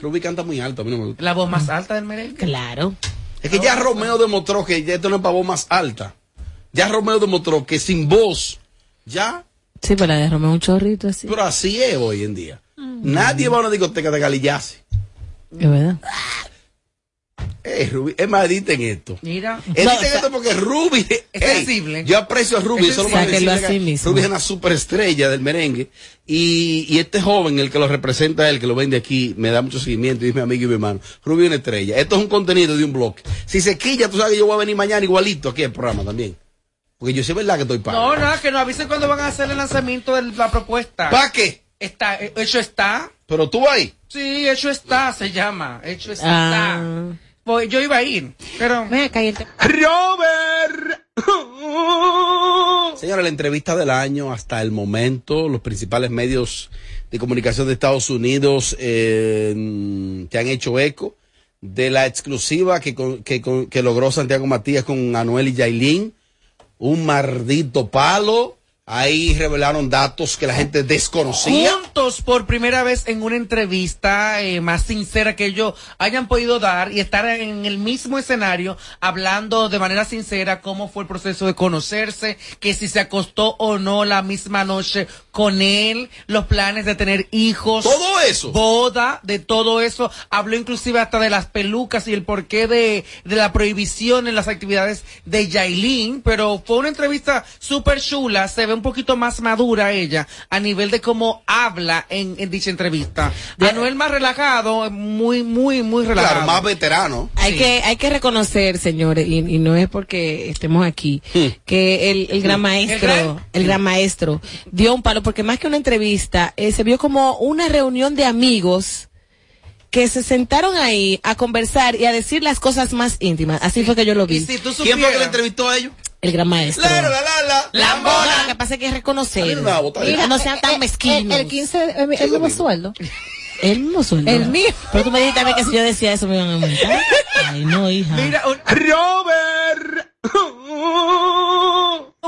Ruby canta muy alto, a mí no me gusta. La voz más alta del merengue. Claro. Es que ya Romeo demostró que ya esto no es para voz más alta. Ya Romeo demostró que sin voz, ya, Sí, pero la de Romeo es un chorrito así. pero así es hoy en día. Nadie va a una discoteca de galillace. Es verdad. Eh, Ruby, es más, editen esto. Mira. Editen No, o sea, esto porque Ruby es ey, sensible. Yo aprecio a Ruby. Es solo para decirle así mismo. Ruby es una superestrella del merengue. Y, y este joven, el que lo representa, el que lo vende aquí, me da mucho seguimiento y es mi amigo y mi hermano. Ruby es una estrella. Esto es un contenido de un blog. Si se quilla, tú sabes que yo voy a venir mañana igualito aquí al programa también. Porque yo sé verdad que estoy pago. No, nada, que nos avisen cuando van a hacer el lanzamiento de la propuesta. ¿Para qué? Está, eh, hecho está. Pero tú ahí. Sí, hecho está, se llama. Hecho está. Ah. Pues yo iba a ir, pero. Ven acá, y el te- Robert. Señora, la entrevista del año hasta el momento, los principales medios de comunicación de Estados Unidos eh, te han hecho eco de la exclusiva que, con- que, con- que logró Santiago Matías con Anuel y Yailin. Un maldito palo. Ahí revelaron datos que la gente desconocía. Juntos por primera vez en una entrevista eh, más sincera que ellos hayan podido dar y estar en el mismo escenario hablando de manera sincera cómo fue el proceso de conocerse, que si se acostó o no la misma noche con él, los planes de tener hijos. Todo eso. Boda, de todo eso. Habló inclusive hasta de las pelucas y el porqué de, de la prohibición en las actividades de Yailin, pero fue una entrevista súper chula, se ve un poquito más madura ella a nivel de cómo habla en, en dicha entrevista. Anuel más relajado, muy, muy, muy relajado. Claro, más veterano. Hay que hay que reconocer, señores, y, y no es porque estemos aquí, que el, el gran maestro, El gran, maestro, dio un palo, porque más que una entrevista, eh, se vio como una reunión de amigos que se sentaron ahí a conversar y a decir las cosas más íntimas. Así fue que yo lo vi. Y si tú ¿Quién fue que le entrevistó a ellos? El gran maestro. La, la, la, la, lo que pasa es que es reconocer. Mira, no sean tan el, mezquinos. el 15, el, el mismo sueldo. El mismo sueldo. El mío. Pero tú me dijiste a mí que si yo decía eso me iban a aumentar. Ay, no, hija. Mira, un- Robert.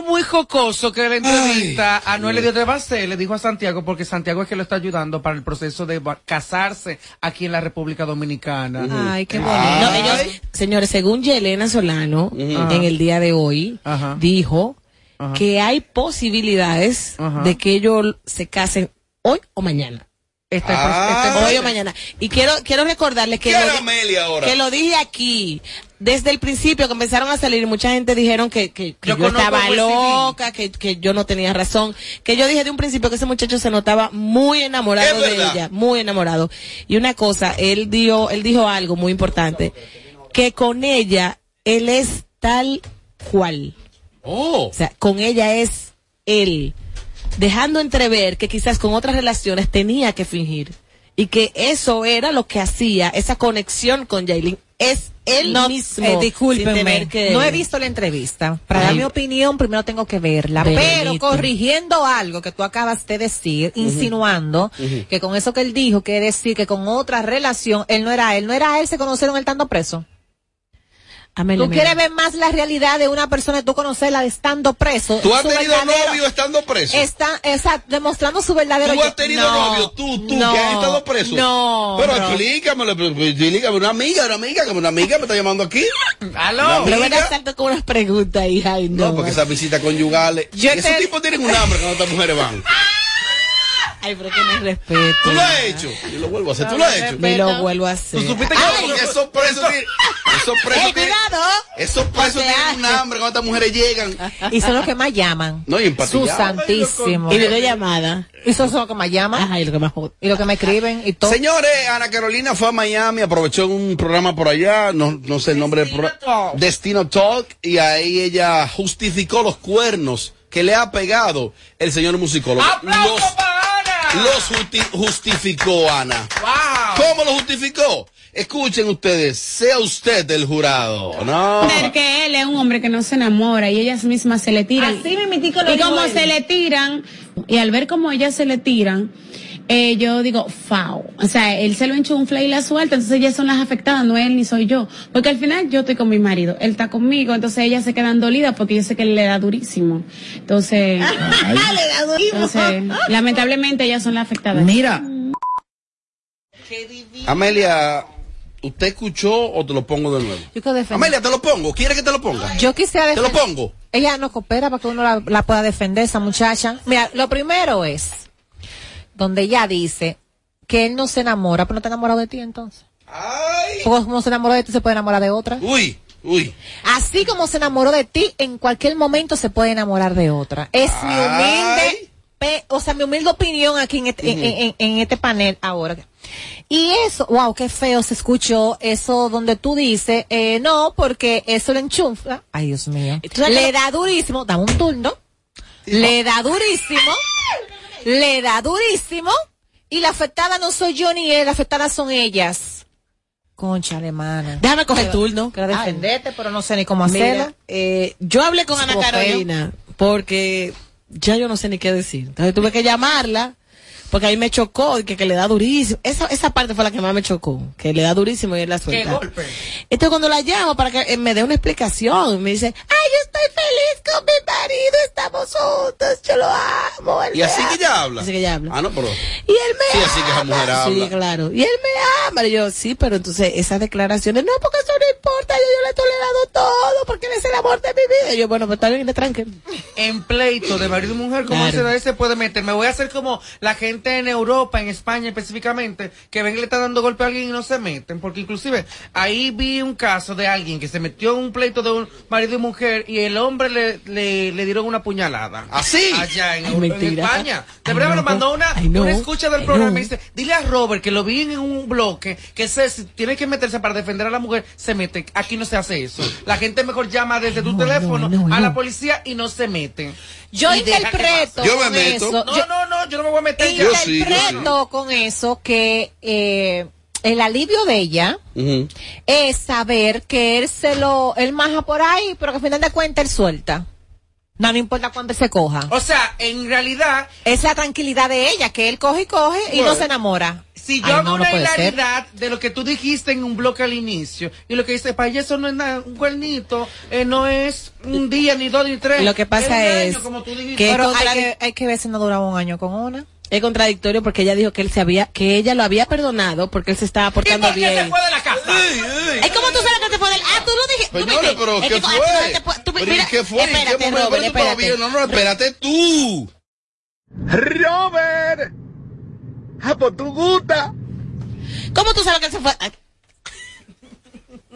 Muy jocoso que la entrevista Anuel le dio de base, le dijo a Santiago, porque Santiago es que lo está ayudando para el proceso de casarse aquí en la República Dominicana. Ay, qué bonito. No, ellos, señores, según Yelena Solano, en el día de hoy, dijo que hay posibilidades de que ellos se casen hoy o mañana. Este, Ah. este- Hoy o mañana. Y quiero, quiero recordarles que lo dije aquí. Desde el principio que empezaron a salir, mucha gente dijeron que, que, que Yo estaba loca, que, que yo no tenía razón. Que yo dije de un principio que ese muchacho se notaba muy enamorado de ella, muy enamorado. Y una cosa, él dio, él dijo algo muy importante, que con ella, él es tal cual. Oh. O sea, con ella es él. Dejando entrever que quizás con otras relaciones tenía que fingir. Y que eso era lo que hacía, esa conexión con Jailin. Es él No, mismo. eh, discúlpenme, que- no he visto la entrevista. Para dar mi opinión, primero tengo que verla. Pero corrigiendo algo que tú acabas de decir, insinuando que con eso que él dijo, quiere decir que con otra relación, él no era él, no era él, se conocieron él estando preso. Amelia, Tú quieres ver más la realidad de una persona, tú conocerla estando preso. ¿Tú has tenido novio estando preso? Está, exacto, demostrando su verdadero ¿Tú has tenido No, novio? ¿Tú, tú, no, que has estado preso? No. Pero no. explícamelo, pero explícame, una amiga, una amiga, como una amiga me está llamando aquí. ¡Aló! Pero ven a salto con unas preguntas, hija. Ay, no. No, porque esas visitas conyugales. Yo esos te- tipos tienen un hambre cuando estas mujeres van. Ay, pero que respeto. Tú lo has hecho. Yo lo vuelvo a hacer. Tú lo has hecho. Ni lo vuelvo a hacer. ¿Tú supiste que Ay, esos presos tienen. Esos presos ¡Ey, tienen. cuidado! Esos presos tienen un hambre cuando estas mujeres llegan. Y son los que más llaman. No, y. Su santísimo. Y videollamada. Y esos son los que más llaman. Ay, lo que más. Y los que me escriben y todo. Señores, Ana Carolina fue a Miami, aprovechó un programa por allá, no, no sé el nombre del programa. Talk. Destino Talk, y ahí ella justificó los cuernos que le ha pegado el señor musicólogo. ¡Aplauso Los! Los justi- justificó, Ana. ¡Wow! ¿Cómo lo justificó? Escuchen ustedes, sea usted el jurado. No. Porque él es un hombre que no se enamora y ellas mismas se le tiran. Así mimitico lo y dijo como él. se le tiran, y al ver cómo ellas se le tiran, eh, yo digo, fao. O sea, él se lo enchufla y la suelta, entonces ellas son las afectadas, no él ni soy yo. Porque al final yo estoy con mi marido, él está conmigo, entonces ellas se quedan dolidas porque yo sé que él le da durísimo. Entonces, entonces lamentablemente ellas son las afectadas. Mira, Amelia, ¿usted escuchó o te lo pongo de nuevo? Yo quiero defender. Amelia, te lo pongo. ¿Quiere que te lo ponga? Yo quisiera Te lo pongo. Ella no coopera para que uno la, la pueda defender, esa muchacha. Mira, lo primero es donde ella dice que él no se enamora, pero no está enamorado de ti entonces. Porque como se enamoró de ti, se puede enamorar de otra. Uy, uy. Así como se enamoró de ti, en cualquier momento se puede enamorar de otra. Es mi humilde, pe- o sea, mi humilde opinión aquí en este, en- en- en este panel ahora. Y eso, wow, qué feo se escuchó eso donde tú dices, eh, no, porque eso le enchufla. Ay, Dios mío. Le da durísimo, dame un turno. Le da durísimo. Le da durísimo. Y la afectada no soy yo ni él, la afectada son ellas. Concha alemana. Déjame coger turno. Quiero defenderte, pero no sé ni cómo hacerlo. eh, yo hablé con Ana. Carolina porque ya yo no sé ni qué decir. Entonces tuve que llamarla porque a mí me chocó que, que le da durísimo. Esa, esa parte fue la que más me chocó, que le da durísimo y él la suelta. golpe? Entonces cuando la llamo para que eh, me dé una explicación, me dice, ay, yo estoy feliz con mi marido, estamos juntos, yo lo amo. él Y así que ama". ella habla. Así que ella habla. Ah, no, pero. Y él me Sí, así que esa mujer ama. habla. Sí, claro. Y él me ama. Y yo, sí, pero entonces esas declaraciones, no, porque eso no importa, yo, yo le he tolerado todo, porque él es el amor de mi vida. Y yo, bueno, pues está bien, tranquilo. en pleito de marido y mujer, como Claro. se da se puede meter? Me voy a hacer como la gente en Europa, en España específicamente, que ven que le está dando golpe a alguien y no se meten, porque inclusive ahí vi un caso de alguien que se metió en un pleito de un marido y mujer y el hombre le, le, le dieron una puñalada. ¿Así? Allá en, Ay, en mentira. España. De verdad me lo mandó una, una escucha del programa y dice, dile a Robert que lo vi en un bloque, que se, si tiene que meterse para defender a la mujer, se mete. Aquí no se hace eso. La gente mejor llama desde tu teléfono no, a la policía y no se meten. Yo interpreto. Yo me con meto. eso. No, yo- no, no, yo no me voy a meter. Yo sí, yo interpreto con eso que eh, el alivio de ella es saber que él se lo, él maja por ahí, pero que al final de cuentas él suelta. No, no importa cuándo se coja. O sea, en realidad, Es la tranquilidad de ella, que él coge y coge y no se enamora. si yo Ay, hago no, no una ser. hilaridad de lo que tú dijiste en un bloque al inicio, y lo que dice, para ella eso no es nada, un cuernito, eh, no es un día, ni dos, ni tres. Lo que pasa un año, es como tú dijiste. que- Pero hay que, hay que ver si no duraba un año con una. Es contradictorio porque ella dijo que él se había, que ella lo había perdonado porque él se estaba ¿Y portando por qué se bien. fue de la casa? Es como tú sabes que se fue del, ah, tú lo dijiste, tú Señores, viste. pero Es ¿qué tú- fue? ah, tú te pu- tú- Pero, ¿y mira, ¿Qué fue? ¿En qué Espérate, momento? Robert, Pero tú todavía- espérate. No, no, espérate tú. Robert. Ah, pues tú gusta. ¿Cómo tú sabes que él se fue? Ah,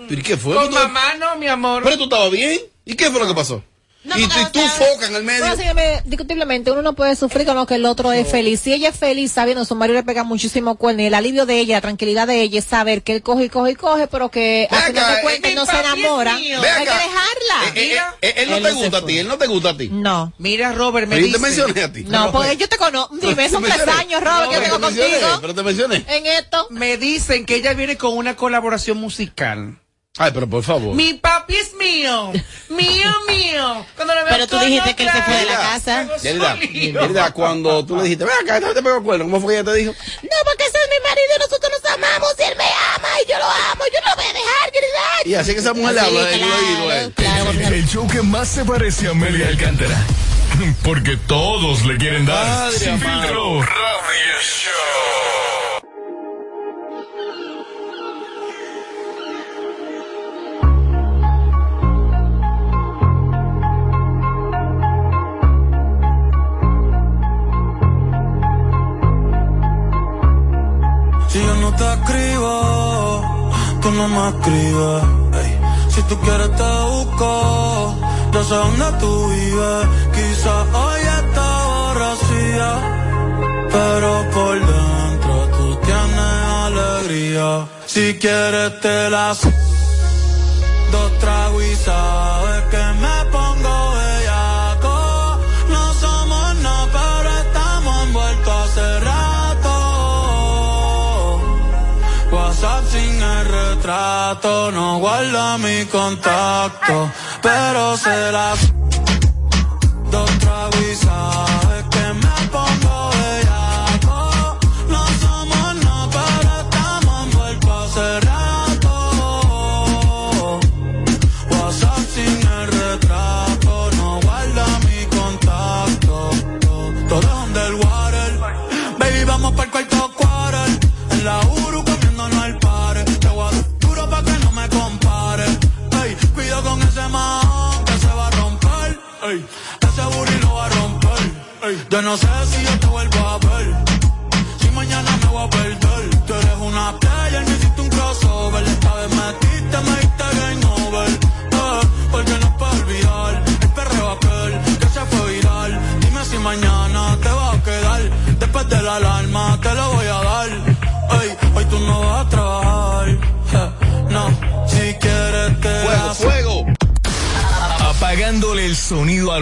¿Pero y qué fue? Con ¿Tú- mamá no, mi amor. Pero tú estabas bien. ¿Y qué fue lo que pasó? No, y, porque, y o tú foca en el medio. Bueno, sígueme, discutiblemente, uno no puede sufrir con lo que el otro es feliz. Si ella es feliz sabiendo que su marido le pega muchísimo cuerno y el alivio de ella, la tranquilidad de ella es saber que él coge y coge y coge, pero que al final de cuentas eh, no mi se enamora, hay que dejarla. Eh, eh, Mira. eh, él no Él te no gusta a ti, él no te gusta a ti. No. Mira, Robert, me Pero yo dice. te mencioné a ti. No, porque yo te conozco. Dime, son tres años, Robert, que yo tengo contigo. Pero te mencioné. En esto. Me dicen que ella viene con una colaboración musical. Ay, pero por favor. Mi papi es mío. Mío, mío. Cuando lo veo Pero tú dijiste que él se fue de la casa. Yerida. Yerida, cuando tú le dijiste, ven acá, no te pego cuerno, ¿cómo fue que ella te dijo? No, porque ese es mi marido y nosotros nos amamos y él me ama y yo lo amo, yo no lo voy a dejar, querida. Y así que esa mujer le habla en el oído él. claro, El, show que más se parece a Amelia Alcántara. Porque todos le quieren dar. Sin filtro. Radio Show. Te escribo, tú no me escribes. Si tú quieres te busco, yo sé dónde tú vives. Quizás hoy está borracía, pero por dentro tú tienes alegría. Si quieres te las dos tragos no guarda mi contacto, pero se las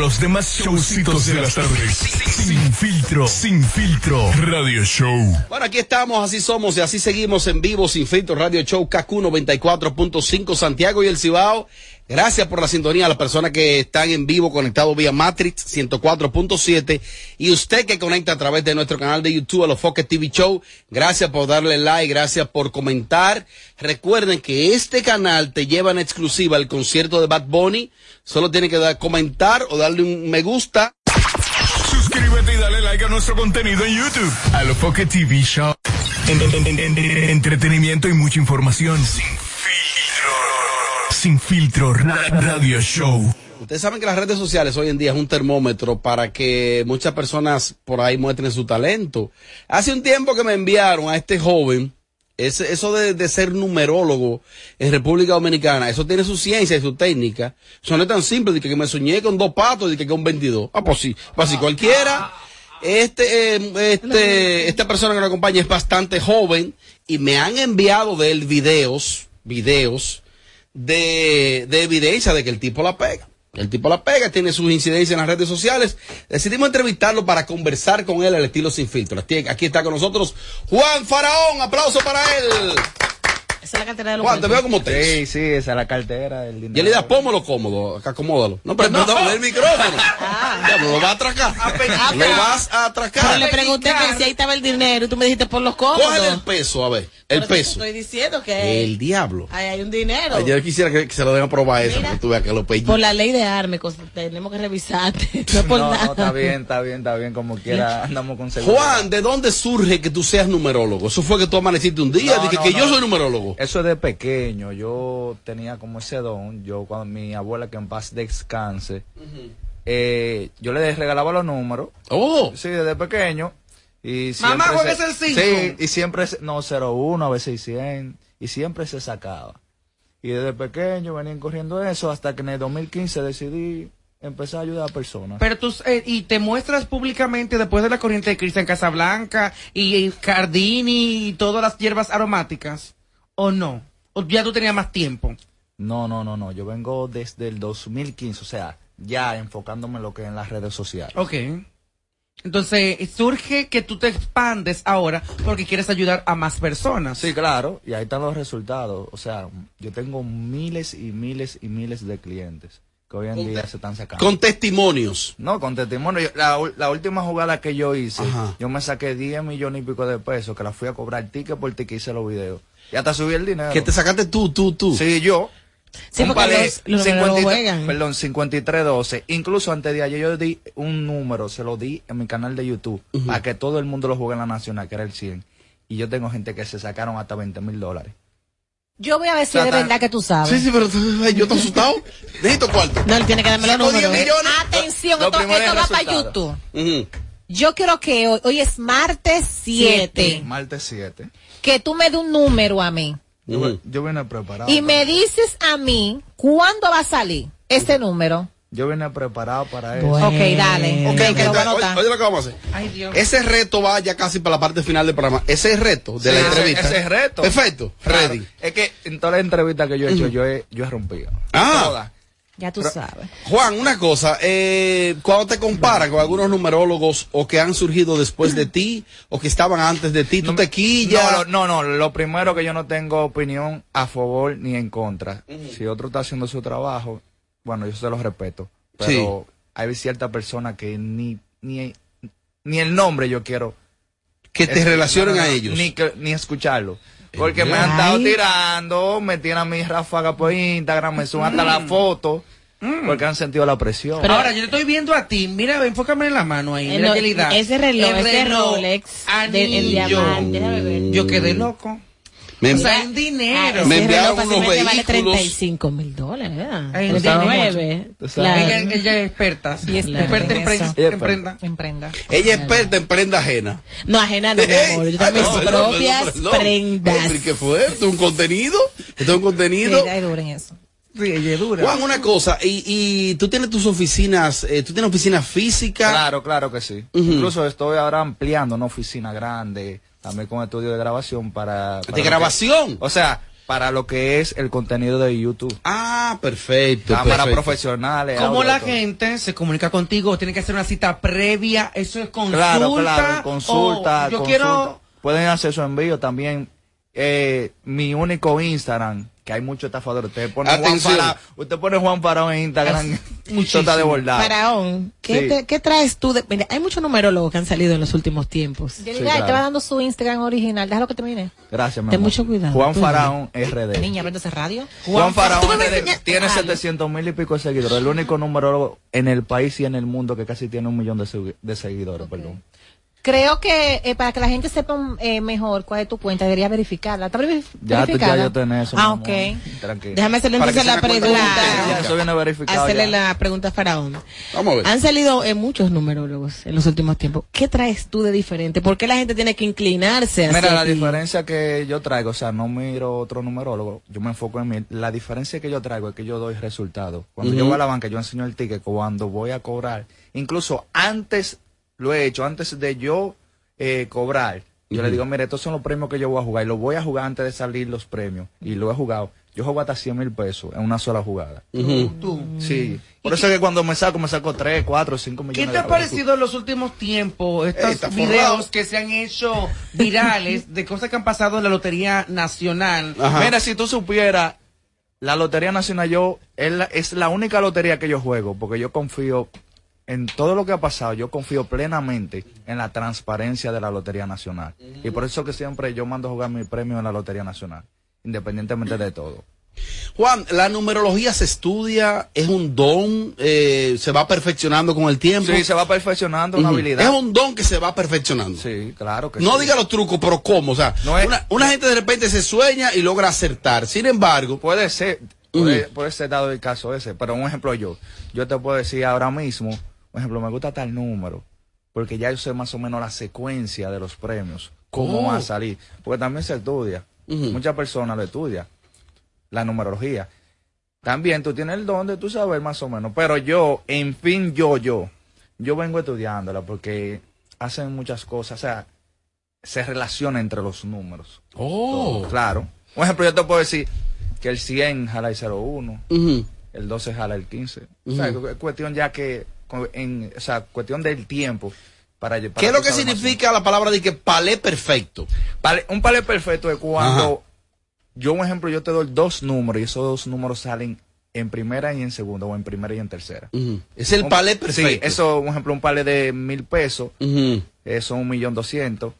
los demás showcitos de las tardes. Sin filtro, sin filtro, radio show. Bueno, aquí estamos, así somos y así seguimos en vivo sin filtro Radio Show KQ 94.5 Santiago y el Cibao. Gracias por la sintonía a las personas que están en vivo conectados vía Matrix 104.7 y usted que conecta a través de nuestro canal de YouTube a los Focus TV Show. Gracias por darle like, gracias por comentar. Recuerden que este canal te lleva en exclusiva al concierto de Bad Bunny. Solo tiene que dar comentar o darle un me gusta. Suscríbete y dale like a nuestro contenido en YouTube. A lo Foque TV Show. En- en- en- en- entretenimiento y mucha información. Sin. Sin filtro, ra- radio show. Ustedes saben que las redes sociales hoy en día es un termómetro para que muchas personas por ahí muestren su talento. Hace un tiempo que me enviaron a este joven, ese- eso de, ser numerólogo en República Dominicana, eso tiene su ciencia y su técnica. Eso no es tan simple de que, me soñé con dos patos y que con 22. Ah, pues sí, pues si cualquiera. Este, eh, este, esta persona que nos acompaña es bastante joven y me han enviado de él videos, videos de, de evidencia de que el tipo la pega. El tipo la pega, tiene sus incidencias en las redes sociales. Decidimos entrevistarlo para conversar con él al estilo sin filtro. Aquí, está con nosotros Juan Faraón. Aplauso para él. Esa es la cartera de los Juan, te veo como te. Sí, sí, esa es la cartera del dinero. Ya le da pómolo cómodo, acá acomódalo. No, pero perdón, el micrófono. Ya, pero lo vas a atracar. Lo vas a atracar. Pero le pregunté que si ahí estaba el dinero y tú me dijiste por los cómodos. Cógele el peso, a ver. El te peso. Estoy diciendo que El diablo. ahí hay un dinero. Ay, yo quisiera que, que se lo den a probar eso, Mira. porque tú veas que lo pellizca. Por la ley de Armecos tenemos que revisarte. No por No, nada. no, está bien, está bien, está bien, como quiera, andamos con seguridad. Juan, ¿de dónde surge que tú seas numerólogo? ¿Eso fue que tú amaneciste un día? No, Dije no, que no. yo soy numerólogo. Eso es de pequeño, yo tenía como ese don, yo cuando mi abuela que en paz descanse, eh, yo le regalaba los números. Oh. Sí, desde pequeño. Y Mamá, juegues se- el cinco. Sí, y siempre, no, 01, a veces 100, y siempre se sacaba. Y desde pequeño venían corriendo eso hasta que en el 2015 decidí empezar a ayudar a personas. Pero tú, eh, y te muestras públicamente después de la corriente de Cristian Casablanca y, y Cardini y todas las hierbas aromáticas, ¿o no? ¿O ya tú tenías más tiempo? No, no, no, no. Yo vengo desde el 2015, o sea, ya enfocándome en lo que es en las redes sociales. Ok. Entonces, surge que tú te expandes ahora porque quieres ayudar a más personas. Sí, claro, y ahí están los resultados. O sea, yo tengo miles y miles y miles de clientes que hoy en Con día se están sacando. Con testimonios. No, con testimonio. Yo- la, la última jugada que yo hice, Ajá. yo me saqué 10 millones y pico de pesos que la fui a cobrar ticket por ticket hice los videos. Y hasta subí el dinero. Que te sacaste tú, tú, tú. Sí, yo. Sí, porque Cómpale los- los números 53 juegan. Perdón, 5312. Incluso antes de ayer yo di un número, se lo di en mi canal de YouTube, para que todo el mundo lo juegue en la nacional, que era el 100. Y yo tengo gente que se sacaron hasta 20 mil dólares. Yo voy a ver si es de verdad que tú sabes. Sí, sí, pero yo estoy asustado. Necesito cuarto. No, él tiene que darme los Saco 10 números. millones. Atención, Lo esto, va para. YouTube. Yo quiero que hoy, hoy es martes 7, Martes 7. Que tú me des un número a mí. Yo, vine preparado. Y me dices a mí cuándo va a salir ese número. Yo vine preparado para eso. Ok, dale. Ok, a oye, oye lo que vamos a hacer. Ay, Dios. Ese reto va ya casi para la parte final del programa. Ese es reto de Sí, la ese- entrevista. ese es reto. Perfecto. Claro. Ready. Es que en todas las entrevistas que yo he hecho, yo, he, yo he rompido. Ah. Todas. Ya tú Pero- sabes. Juan, una cosa, eh, cuando te comparan con algunos numerólogos o que han surgido después de ti o que estaban antes de ti, tú te quillas. No, no, no, lo primero que yo no tengo opinión a favor ni en contra. Si otro está haciendo su trabajo, bueno, yo se lo respeto. Pero hay ciertas personas que ni, ni, ni el nombre yo quiero. que te relacionen no, no, a no, ellos. Ni, que- ni escucharlo. Porque me han estado tirando, me tiran a mi ráfaga por Instagram, me suben hasta la foto, porque han sentido la presión. Pero ahora yo te estoy viendo a ti. Mira, enfócame en la mano ahí. Eh, Mira no, ese reloj, El ese reloj, Rolex, de- el diamante. Yo quedé loco. Me- o sea, en dinero. Ah, Me enviaron unos fácilmente vale vehículos. 35 mil dólares, ¿verdad? Ay, 39. tú sabes. Claro. Ella, ella es experta. Sí, es experta en, en pre- eso. Ella es en prenda. Emprenda. Ella es experta en prenda ajena. No, ajena no, mi amor. Yo tengo Ay, mis propias prendas. Hombre, ¿Qué fue? ¿Esto es un contenido? ¿Esto es un contenido? Sí, ahí dura en eso. Juan, una cosa, y, y tú tienes tus oficinas, eh, tú tienes oficinas físicas. Claro, claro que sí. Incluso estoy ahora ampliando una oficina grande, también con estudio de grabación para... ¿De que- grabación? o sea, para lo que es el contenido de YouTube. Ah, perfecto. Cámaras perfecto. profesionales. Como audio, la gente se comunica contigo, tiene que hacer una cita previa, eso es consulta. Claro, claro, consulta. o yo consulta. quiero Pueden hacer su envío también. Eh, mi único Instagram, que hay muchos estafadores. Usted pone Juan Atención. Faraón, usted pone Juan Faraón en Instagram. Mucho está desbordado. Faraón, ¿qué, Sí. te- qué traes tú? De, mira, hay muchos numerólogos que han salido en los últimos tiempos. Yo Sí, diría, te claro. va dando su Instagram original. Déjalo que termine. Gracias, mi Ten amor. mucho cuidado, Juan. Faraón RD. Niña, prende ese radio. Juan Faraón vas a RD tiene Dale. 700 mil y pico de seguidores. El único numerólogo en el país y en el mundo que casi tiene un millón de, de seguidores. Perdón. Creo que eh, para que la gente sepa eh, mejor cuál es tu cuenta, debería verificarla. ¿Está verif- Ya, tú- verificada? ya yo tenés eso. Ah, ok. Tranquilo. Déjame hacerle entonces la pregunta. ya Eso viene verificado. Hacerle ya. la pregunta a Faraón. Vamos a ver. Han salido eh, muchos numerólogos en los últimos tiempos. ¿Qué traes tú de diferente? ¿Por qué la gente tiene que inclinarse hacia Mira, la ti? diferencia que yo traigo, o sea, no miro otro numerólogo, yo me enfoco en mí. La diferencia que yo traigo es que yo doy resultados. Cuando yo voy a la banca, yo enseño el ticket cuando voy a cobrar. Incluso antes, lo he hecho, antes de yo eh, cobrar, yo le digo, mire, estos son los premios que yo voy a jugar y los voy a jugar antes de salir los premios. Y lo he jugado. Yo juego hasta 100 mil pesos en una sola jugada. Tú. Sí. Por eso es que cuando me saco, me saco 3, 4, 5 millones ¿Qué de te ha parecido en los últimos tiempos estos videos forrado. que se han hecho virales de cosas que han pasado en la Lotería Nacional? Mira, si tú supieras, la Lotería Nacional yo es la, es la única lotería que yo juego, porque yo confío en todo lo que ha pasado, yo confío plenamente en la transparencia de la Lotería Nacional. Y por eso que siempre yo mando a jugar mi premio en la Lotería Nacional, independientemente de todo. Juan, la numerología se estudia, es un don, eh, se va perfeccionando con el tiempo. Sí, se va perfeccionando una habilidad. Es un don que se va perfeccionando. Sí, claro que No sí. diga los trucos, pero ¿cómo? O sea, No es- una, una gente de repente se sueña y logra acertar. Sin embargo, Puede ser, puede, puede ser dado el caso ese, pero un ejemplo yo, yo te puedo decir ahora mismo, por ejemplo, me gusta tal número, porque ya yo sé más o menos la secuencia de los premios, cómo Oh. va a salir, porque también se estudia, muchas personas lo estudian, la numerología. También tú tienes el don de tú saber más o menos, pero yo, en fin, yo, yo, yo vengo estudiándola porque hacen muchas cosas, o sea, se relaciona entre los números. Oh. Claro. Un ejemplo, yo te puedo decir que el 100 jala el 01, Ujú. el 12 jala el 15. O sea, es cuestión ya que, en, o sea, cuestión del tiempo. Para, para ¿qué es lo que significa la palabra de que palé perfecto? Palé- un palé perfecto es cuando yo, un ejemplo, yo te doy dos números y esos dos números salen en primera y en segunda, o en primera y en tercera. Es el Un- palé perfecto. Sí, eso, un ejemplo, un palé de mil pesos, Ujú. eso es un millón doscientos.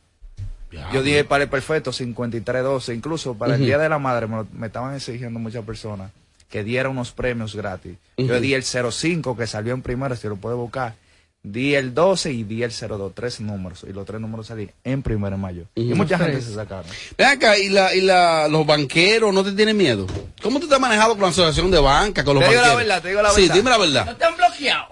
Yo dije palé perfecto, 5312. Incluso para el. Día de la Madre me, lo- me estaban exigiendo muchas personas que diera unos premios gratis. Yo di el 05 que salió en primera, si lo puede buscar. Di el 12 y di el 02, tres números. Y los tres números salían en primera en mayo. Y Ujú. mucha gente se sacaron. Ven acá, ¿y, la, y la, los banqueros no te tienen miedo? ¿Cómo tú te has manejado con la asociación de banca, con los Te digo la banqueros? verdad, te digo la Sí, verdad. dime la verdad. te han bloqueado?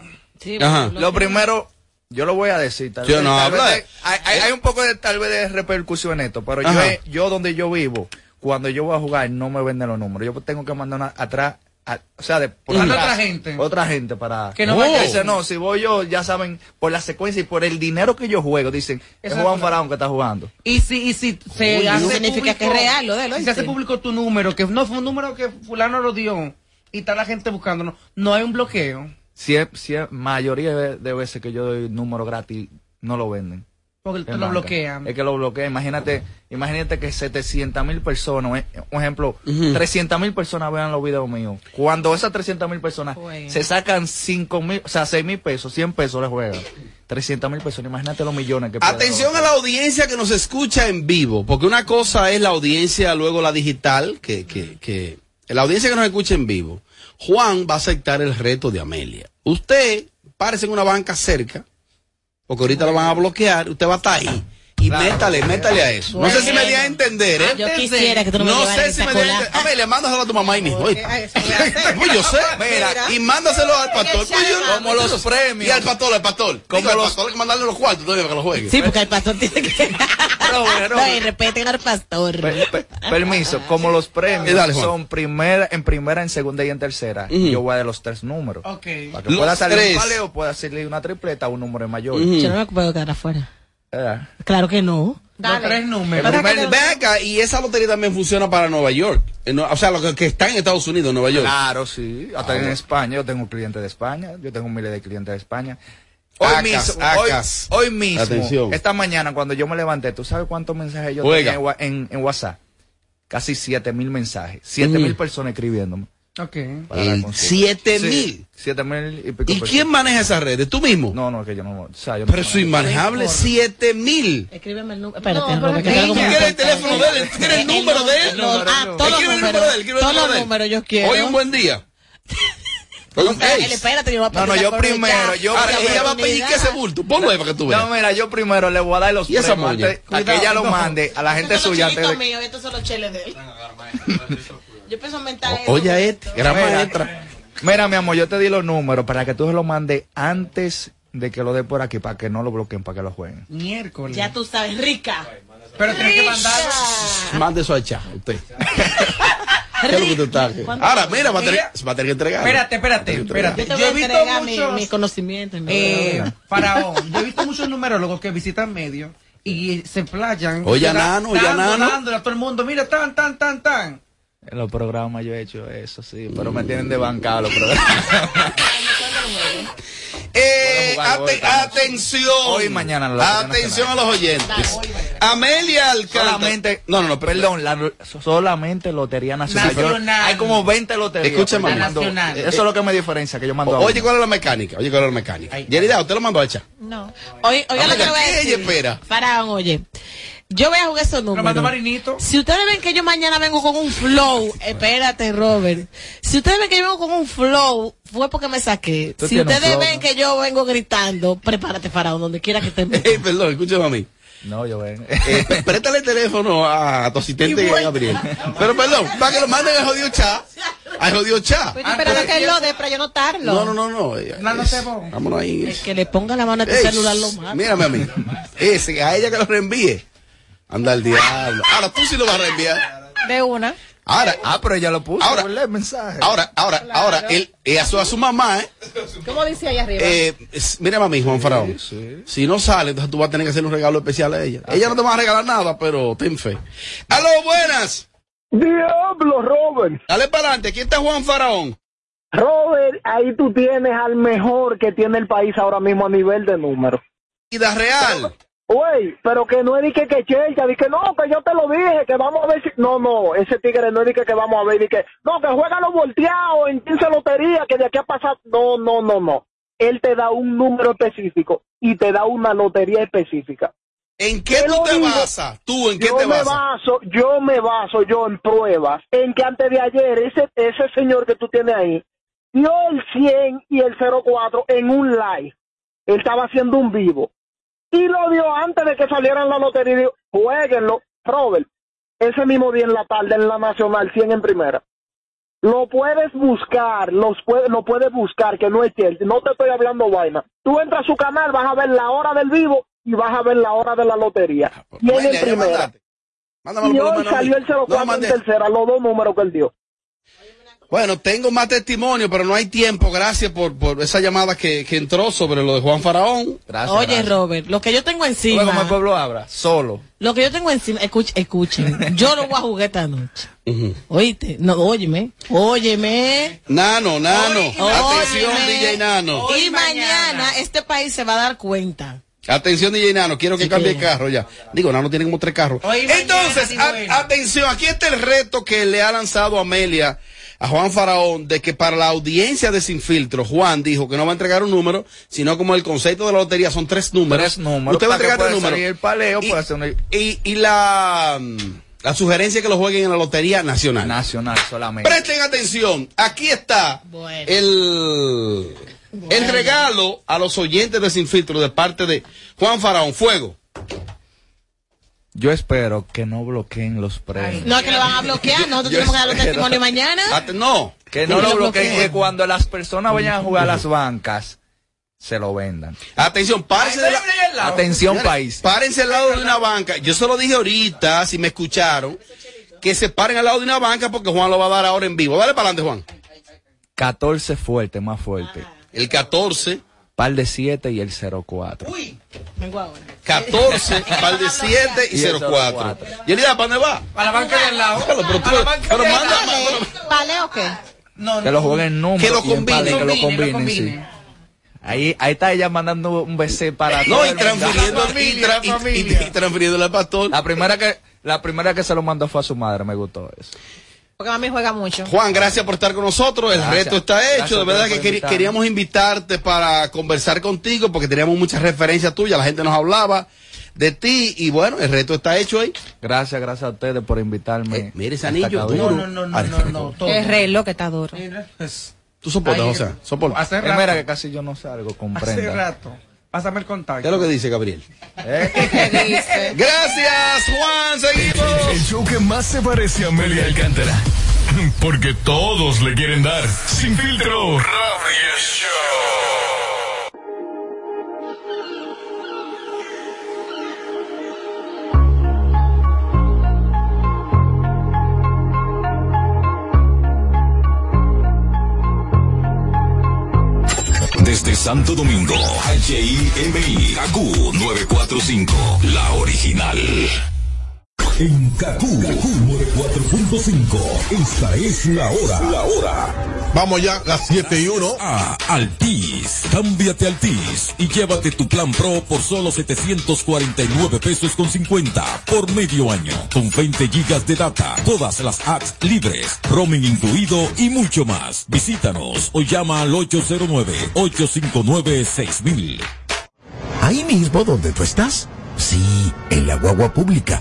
Ajá. Lo primero, yo lo voy a decir. Tal Yo vez, no tal vez hay, hay- hay un poco de tal vez de repercusión en esto, pero yo, yo donde yo vivo, cuando yo voy a jugar, no me venden los números. Yo tengo que mandar una atrás, a- o sea, de por atrás, otra gente. Otra gente para Que no vaya- Dice, no, si voy yo, ya saben, por la secuencia y por el dinero que yo juego, dicen, es Juan Faraón que está jugando. Y si, y si se Uy, hace significa que es real lo de si se hace público tu número, que no fue un número que fulano lo dio y está la gente buscándolo, no hay un bloqueo. Si es, si es mayoría de, de veces que yo doy número gratis, no lo venden. Porque te lo banca. bloquean. Es que lo bloquea. Imagínate, imagínate que 700 mil personas, un ejemplo, Ujú. 300 mil personas vean los videos míos. Cuando esas 300 mil personas Bueno. se sacan 5 mil, o sea, 6 mil pesos, 100 pesos les juegan. 300 mil personas, imagínate los millones que Atención a la audiencia que nos escucha en vivo, porque una cosa es la audiencia, luego la digital, que, que, que la audiencia que nos escucha en vivo. Juan va a aceptar el reto de Amelia. Usted, párese en una banca cerca, porque ahorita lo van a bloquear, usted va a estar ahí. Y métale, métale a eso. No sé si me di a entender, ¿eh? Yo quisiera que tú no me No sé si me di a entender. Amelia, mándaselo a tu mamá y hijo. Pues yo sé. Mira, y mándaselo al pastor. Pues yo- Como los premios. Y al pastor, al pastor. Como los- pastor hay que mandarle los cuartos todavía para que lo juegue. Sí, porque el pastor tiene que... No, y respeten al pastor. Per- per- permiso, como los premios Eh, dale, son primera, en primera, en segunda y en tercera, Ujú. yo voy a de los tres números. Ok. Para que Los pueda salir tres. un paleo, pueda salir una tripleta, un número mayor. Yo no me puedo quedar afuera. Claro que no. Los tres números. primer- ven acá, y esa lotería también funciona para Nueva York. Eh, no, O sea, lo que, que está en Estados Unidos, Nueva York. Claro, sí. Hasta Ah, en bueno. España. Yo tengo clientes de España. Yo tengo miles de clientes de España. Hoy Acas, mismo, hoy, acas. hoy mismo, Atención. esta mañana cuando yo me levanté, ¿tú sabes cuántos mensajes yo Juega. tenía en, WhatsApp? Casi siete mil mensajes. Siete mil personas escribiéndome. Ok. para la El consulta. siete Sí, mil. Siete mil y pico ¿Y quién maneja esas redes? ¿Tú mismo? No, no, que yo no. O sea, yo no Pero eso es inmanejable, siete mil. Escríbeme el número. Espérate, No, pero Robert, que niña. tengo como ¿Quiere el teléfono de él? ¿Quiere el número de él? No, ah, todos los ¿Quiere el número números. de él? ¿Quiere el Todos número los de él? números yo quiero. Hoy un buen día. Él, espérate, yo voy a No, no, yo primero, oportunidad. yo Ahora, primero. ella va a pedir que ese bulto. Ponlo ahí para que tú veas. No, mira, yo primero le voy a dar los ¿Y esa premios a que ella lo mande a la gente suya míos, estos son los cheles de él. Yo pienso aumentar O- Oye, a este, gran Mira, maestra. Mira, mi amor, yo te di los números para que tú se los mandes antes de que lo dé por aquí, para que no lo bloqueen, para que lo jueguen. Miércoles. Ya tú sabes, rica. Pero tienes que mandarlo. Mande eso a chat, usted. ¿Qué es lo que usted está? Ahora, mira, va a tener, va a tener que entregar. Espérate, espérate, espérate. Yo he visto entregar mi, muchos- mi conocimiento. mi Eh, faraón, yo he visto muchos numerólogos que visitan medios y se playan. Oye, Nano, oye, Nano. dándole a todo el mundo, mira, tan, tan, tan, tan. En los programas yo he hecho eso, sí, pero me tienen de bancada los programas. Eh, jugar, atención. Hoy y mañana en la Lotería Atención a los oyentes. Amelia Alcántara. Solamente, No, no, no, perdón, la- solamente Lotería Nacional. Yo- Nacional. hay como 20 loterías. Escúchame, mando- Nacional. Eso es lo que me diferencia, que yo mando a Oye. ¿cuál es la mecánica? Oye, ¿cuál es la mecánica? Yerida, ¿usted lo mandó a echar? No. Oye, oiga lo que voy a ¿qué decir. ella espera? Faraón, oye. Yo voy a jugar esos números. Marinito. Si ustedes ven que yo mañana vengo con un flow, espérate, Robert. Si ustedes ven que yo vengo con un flow, fue porque me saqué. Tú Si ustedes flow, ven ¿no? que yo vengo gritando, prepárate, Faraón, donde quiera que estén. Ey, perdón, escúchame a mí. No, yo ven. Eh, préstale el teléfono a, a tu asistente Gabriel. Pero perdón, para que lo manden al jodido chat. Al jodido chat. Estoy esperando que él lo dé para yo notarlo. No, no, no, no. eh, No, no es- te pongo. Vámonos ahí. El que le ponga la mano a tu Ey, celular lo mata. Mírame a mí. Ese, a ella que lo reenvíe. Anda el diablo. Ahora tú sí lo vas a reenviar. De una. Ahora, Ah, pero ella lo puso. Ahora- el mensaje. ahora, ahora, ahora, él, eh, a su, a su mamá, ¿eh? ¿Cómo dice ahí arriba? eh es- mírame a mí, Juan Faraón. Si no sale, entonces tú vas a tener que hacer un regalo especial a ella. Ella no te va a regalar nada, pero ten fe. ¡Aló, buenas! Diablo, Robert. Dale para adelante. Aquí está Juan Faraón. Robert, ahí tú tienes al mejor que tiene el país ahora mismo a nivel de números. Vida real. Güey, pero que no es de que que Chelcha, di que no, que yo te lo dije, que vamos a ver si... No, no, ese tigre no es de que, que vamos a ver, di que... No, que juega los volteados en 15 loterías, que de aquí a pasar... No, no, no, no. Él te da un número específico y te da una lotería específica. ¿En qué tú te digo. basas? ¿Tú en qué yo te me basas? baso, yo me baso yo en pruebas, en que antes de ayer ese, ese señor que tú tienes ahí dio el 100 y el 04 en un live. Él estaba haciendo un vivo. Y lo dio antes de que salieran la lotería y dijo, jueguenlo, Robert. Ese mismo día en la tarde en la Nacional, 100 en primera. Lo puedes buscar, los puede, lo puedes buscar, que no es Chelsea. No te estoy hablando vaina. Tú entras a su canal, vas a ver la hora del vivo y vas a ver la hora de la lotería. 100 Vaya, en ya primera. mandaste. Mándamelo Y hoy salió el No lo 04 en mandé. tercera, los dos números que él dio. Bueno, tengo más testimonio, pero no hay tiempo. Gracias por, por esa llamada que, que entró sobre lo de Juan Faraón. Gracias. Oye, gracias. Robert, lo que yo tengo encima. Luego el pueblo abra, solo. Lo que yo tengo encima, escuchen, escuchen. Yo lo voy a jugar esta noche. Oíste, no, óyeme, óyeme. Nano, Nano. Atención, Óyeme. DJ Nano. Y mañana este país se va a dar cuenta. Atención, DJ Nano. Quiero que Sí, cambie el carro ya. Digo, Nano tiene como tres carros. Hoy Entonces, sí, a- bueno. atención. Aquí está el reto que le ha lanzado Amelia a Juan Faraón de que para la audiencia de Sin Filtro, Juan dijo que no va a entregar un número, sino como el concepto de la lotería son tres números. Tres números. Usted va a entregar tres números. el paleo, Y- puede hacer una Y, y la, la sugerencia es que lo jueguen en la Lotería Nacional. nacional solamente. Presten atención, aquí está el, el regalo a los oyentes de Sin Filtro de parte de Juan Faraón. Fuego. Yo espero que no bloqueen los premios. No, que lo van a bloquear, nosotros tenemos que dar los testimonios mañana. No. Que no lo lo bloqueen, bloqueen. que cuando las personas vayan a jugar a las bancas, se lo vendan. Atención, párense de la- Atención, país. Párense al lado de una banca. Yo se lo dije ahorita, si me escucharon, que se paren al lado de una banca porque Juan lo va a dar ahora en vivo. Dale para adelante, Juan. 14 fuerte, más fuerte. El 14. Par de 7 y el 04. Vengo ahora. 14, par de 7 y 04. ¿Y el día para dónde va? A la banca de al lado. Pero, pero, pero al manda. ¿Vale o qué? No, Que lo jueguen números. Que lo combinen. que lo Combine, lo combinen. Ahí, ahí está ella mandando un BC para No, todo y el mundo. transfiriendo, La familia, y, y- y- y transfiriéndole al pastor. La primera que, la primera que se lo mandó fue a su madre, me gustó eso. Porque mami juega mucho. Juan, gracias por estar con nosotros. El Gracias. reto está Gracias hecho. De verdad que invitarme. queríamos invitarte para conversar contigo porque teníamos muchas referencias tuyas. La gente nos hablaba de ti y bueno, el reto está hecho ahí. Gracias, gracias a ustedes por invitarme. Eh, mire ese anillo duro. No, no, no, no, no, no, todo. Es reloj que está duro. Tú soportas, Ay, José. Soportas. Hace Eh, rato. mira que casi yo no salgo, Hace comprenda. rato. Pásame el contacto. ¿Qué es lo que dice Gabriel? ¿Eh? ¿Qué dice? Gracias, Juan. Seguimos. El show que más se parece a Amelia Alcántara. Porque todos le quieren dar. Sin filtro. Radio Show. Desde Santo Domingo, HIMI, KQ 945, la original. En Kaku, 4.5. Esta es la hora. La hora. Vamos ya, las 7 y 1. a Altis. Cámbiate Altis y llévate tu plan Pro por solo 749 pesos con 50 por medio año. Con 20 gigas de data, todas las apps libres, roaming incluido y mucho más. Visítanos o llama al 809-859-6000. Ahí mismo donde tú estás. Sí, en la guagua pública,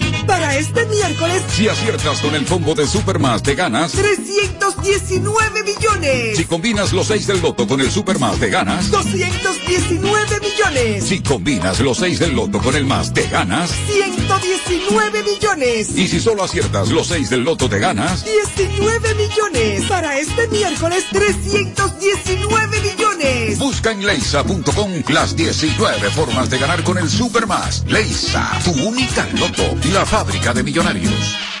Este miércoles, Si aciertas con el combo de Supermas, te ganas. 319 millones. Si combinas los 6 del loto con el Supermas, te ganas. 219 millones. Si combinas los 6 del loto con el más, te ganas. 119 millones. Y si solo aciertas los 6 del loto, te ganas. 19 millones. Para este miércoles, 319 millones. Busca en leisa.com las 19 formas de ganar con el Supermas. Leisa, tu única loto, la fábrica de millonarios.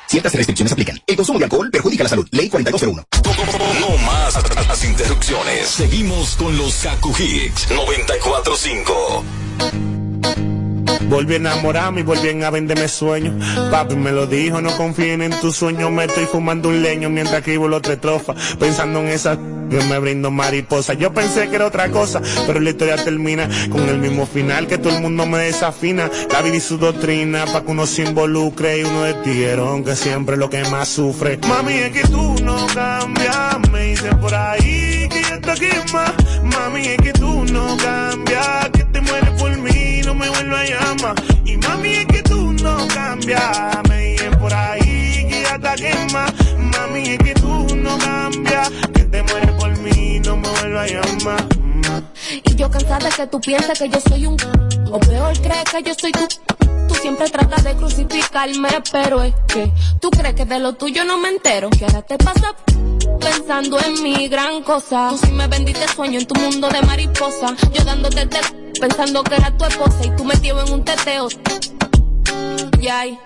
Ciertas restricciones aplican. El consumo de alcohol perjudica la salud. Ley 4201. No más las interrupciones. Seguimos con los Kaku Hicks 945. Volví a enamorarme y volví a venderme sueños. Papi me lo dijo, no confíen en tus sueños. Me estoy fumando un leño mientras escribo la otra estrofa. Pensando en esa que me brindo mariposa. Yo pensé que era otra cosa, pero la historia termina con el mismo final que todo el mundo me desafina. La vida y su doctrina, pa' que uno se involucre y uno de tiguerón que siempre es lo que más sufre. Mami, es que tú no cambias, me dicen por ahí que yo estoy aquí más. Mami, es que tú no cambias, que te mueres por mí, Y mami, es que tú no cambias, me dicen por ahí que ya está quema. Mami, es que tú no cambias, que te mueres por mí, no me vuelvo a llamar. Y yo cansada de que tú pienses que yo soy un... O peor crees que yo soy tú. Tú siempre tratas de crucificarme, pero es que tú crees que de lo tuyo no me entero. Que ahora te pasa pensando en mi gran cosa. Tú sí me vendiste sueño en tu mundo de mariposa. Yo dándote te pensando que era tu esposa y tú metido en un teteo. Y ay,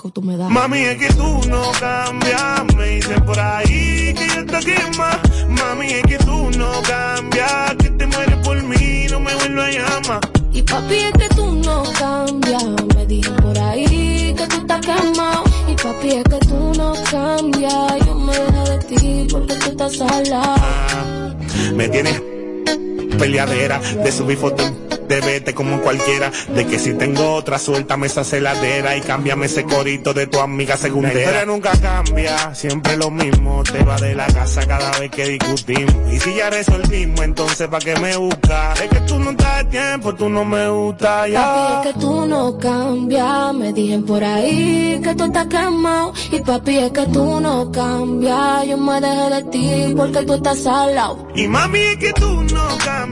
que tú me das. Mami, es que tú no cambias, me dicen por ahí que yo aquí más. Mami, es que tú no cambias, que te mueres por mí, no me vuelvo a llamar. Y papi, es que tú no cambias. Me dijeron por ahí que tú estás quemado. Y papi, es que tú no cambias. Yo me dejo de ti porque tú estás sola. Me tienes peleadera de subir fotos en de vete como cualquiera, de que si tengo otra, suéltame esa celadera y cámbiame ese corito de tu amiga segundera. La historia nunca cambia, siempre lo mismo, te va de la casa cada vez que discutimos. Y si ya resolvimos, entonces ¿pa' qué me busca? Es que tú no estás de tiempo, tú no me gustas ya. Papi, es que tú no cambias. Me dijen por ahí que tú estás quemado. Y papi, es que tú no cambias. Yo me dejé de ti porque tú estás al lado. Y mami, es que tú no cambias,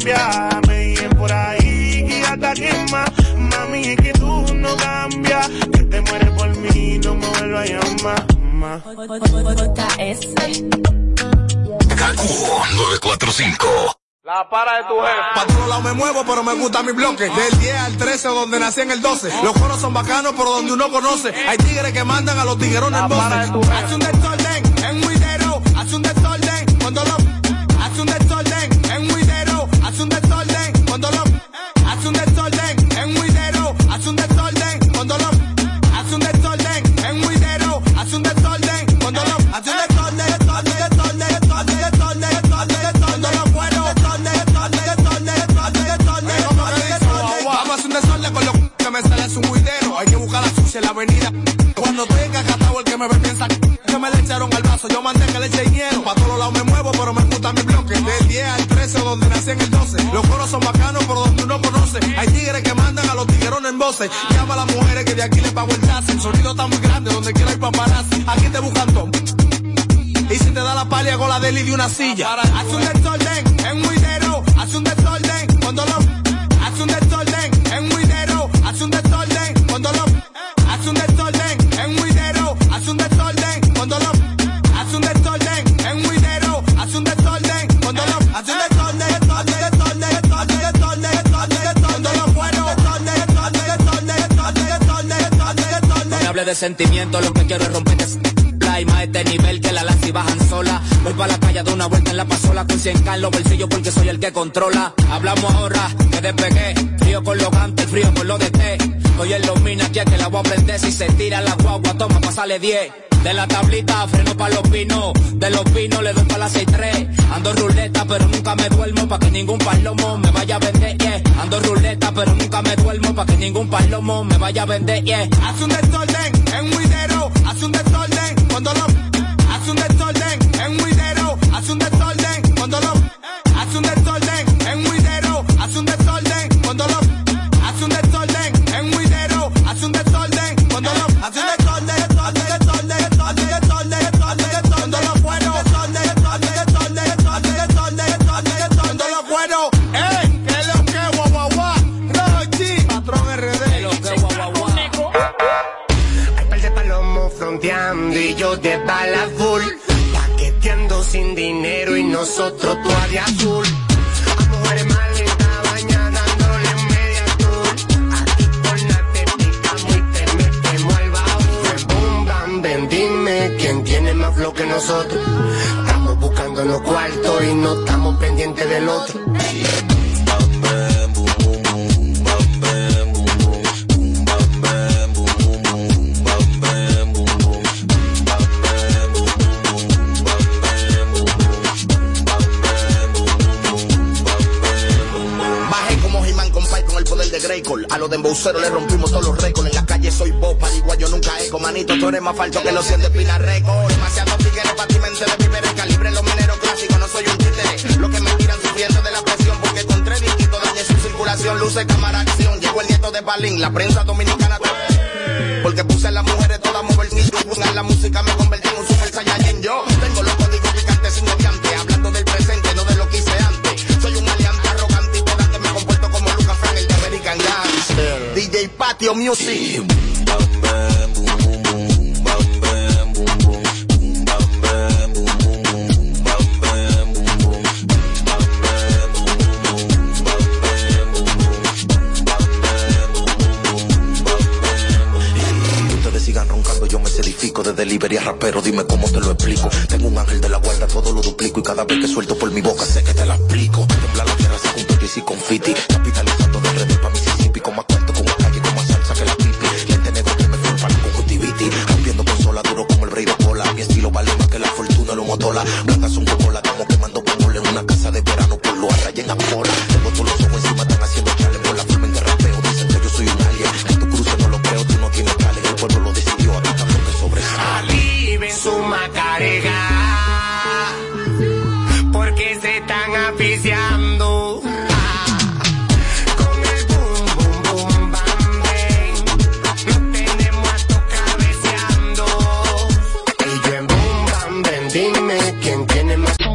me dicen por ahí que ya está quemada. Mami, es que tú no cambias, que te mueres por mí, no me vuelvas a llamar. ma. Kaku 945. La para de tu jefe. Pa' todos lados me muevo, pero me gusta mi bloque. Del 10 al 13, o donde nací en el 12. Los coros son bacanos, pero donde uno conoce. Hay tigres que mandan a los tiguerones en voces. Hace un desorden Cuando estoy encajatado, el que me ve piensa que me le echaron al vaso. Yo mandé que le eche hielo. Pa' todos lados me muevo, pero me gusta mi bloque. Del 10 al 13, o donde nací en el 12. Los coros son bacanos, por donde uno conoce. Hay tigres que mandan a los tiguerones en voces. Llama a las mujeres que de aquí le pago el. El sonido está muy grande, donde quiera hay paparazzi. Aquí te buscan todo. Y si te da la palia con la deli de una silla. Un sentimiento, lo que quiero es romper la y más este nivel que la lanza y bajan sola. Voy para la calle de una vuelta en la pasola con 100 k en los bolsillos porque soy el que controla. Hablamos ahora que despegué, frío con los gantes, frío con los de té. Estoy en los minas aquí es que la voy a prender si se tira la guagua, toma, pasale 10. De la tablita freno pa' los pinos, de los pinos le doy pa' la 6-3. Ando ruleta pero nunca me duermo pa' que ningún palomo me vaya a vender. Ando ruleta pero nunca me duermo pa' que ningún palomo me vaya a vender, yeah. Hace un desorden en un nosotros todavía azul. A mujeres lindas bañadas dándole media tour. Aquí con la tetica muy te metemos al baúl. Boom, quién tiene más flow que nosotros. Estamos buscando los cuartos y no estamos pendientes del otro. Embauceros le rompimos todos los récords. En la calle soy Bob, igual yo nunca eco. Manito, tú eres más falso que los 100 de Pina Record. Demasiados tigres para ti, mente de vivir el calibre. Los mineros clásicos, no soy un títere. Los que me tiran sufriendo de la presión porque con tres disquitos dañé su circulación. Luce, cámara, acción. Llegó el nieto de Balín, la prensa dominicana. Porque puse las mujeres todas A la música me convertí en un super saiyajin. Yo tengo los Patio Music.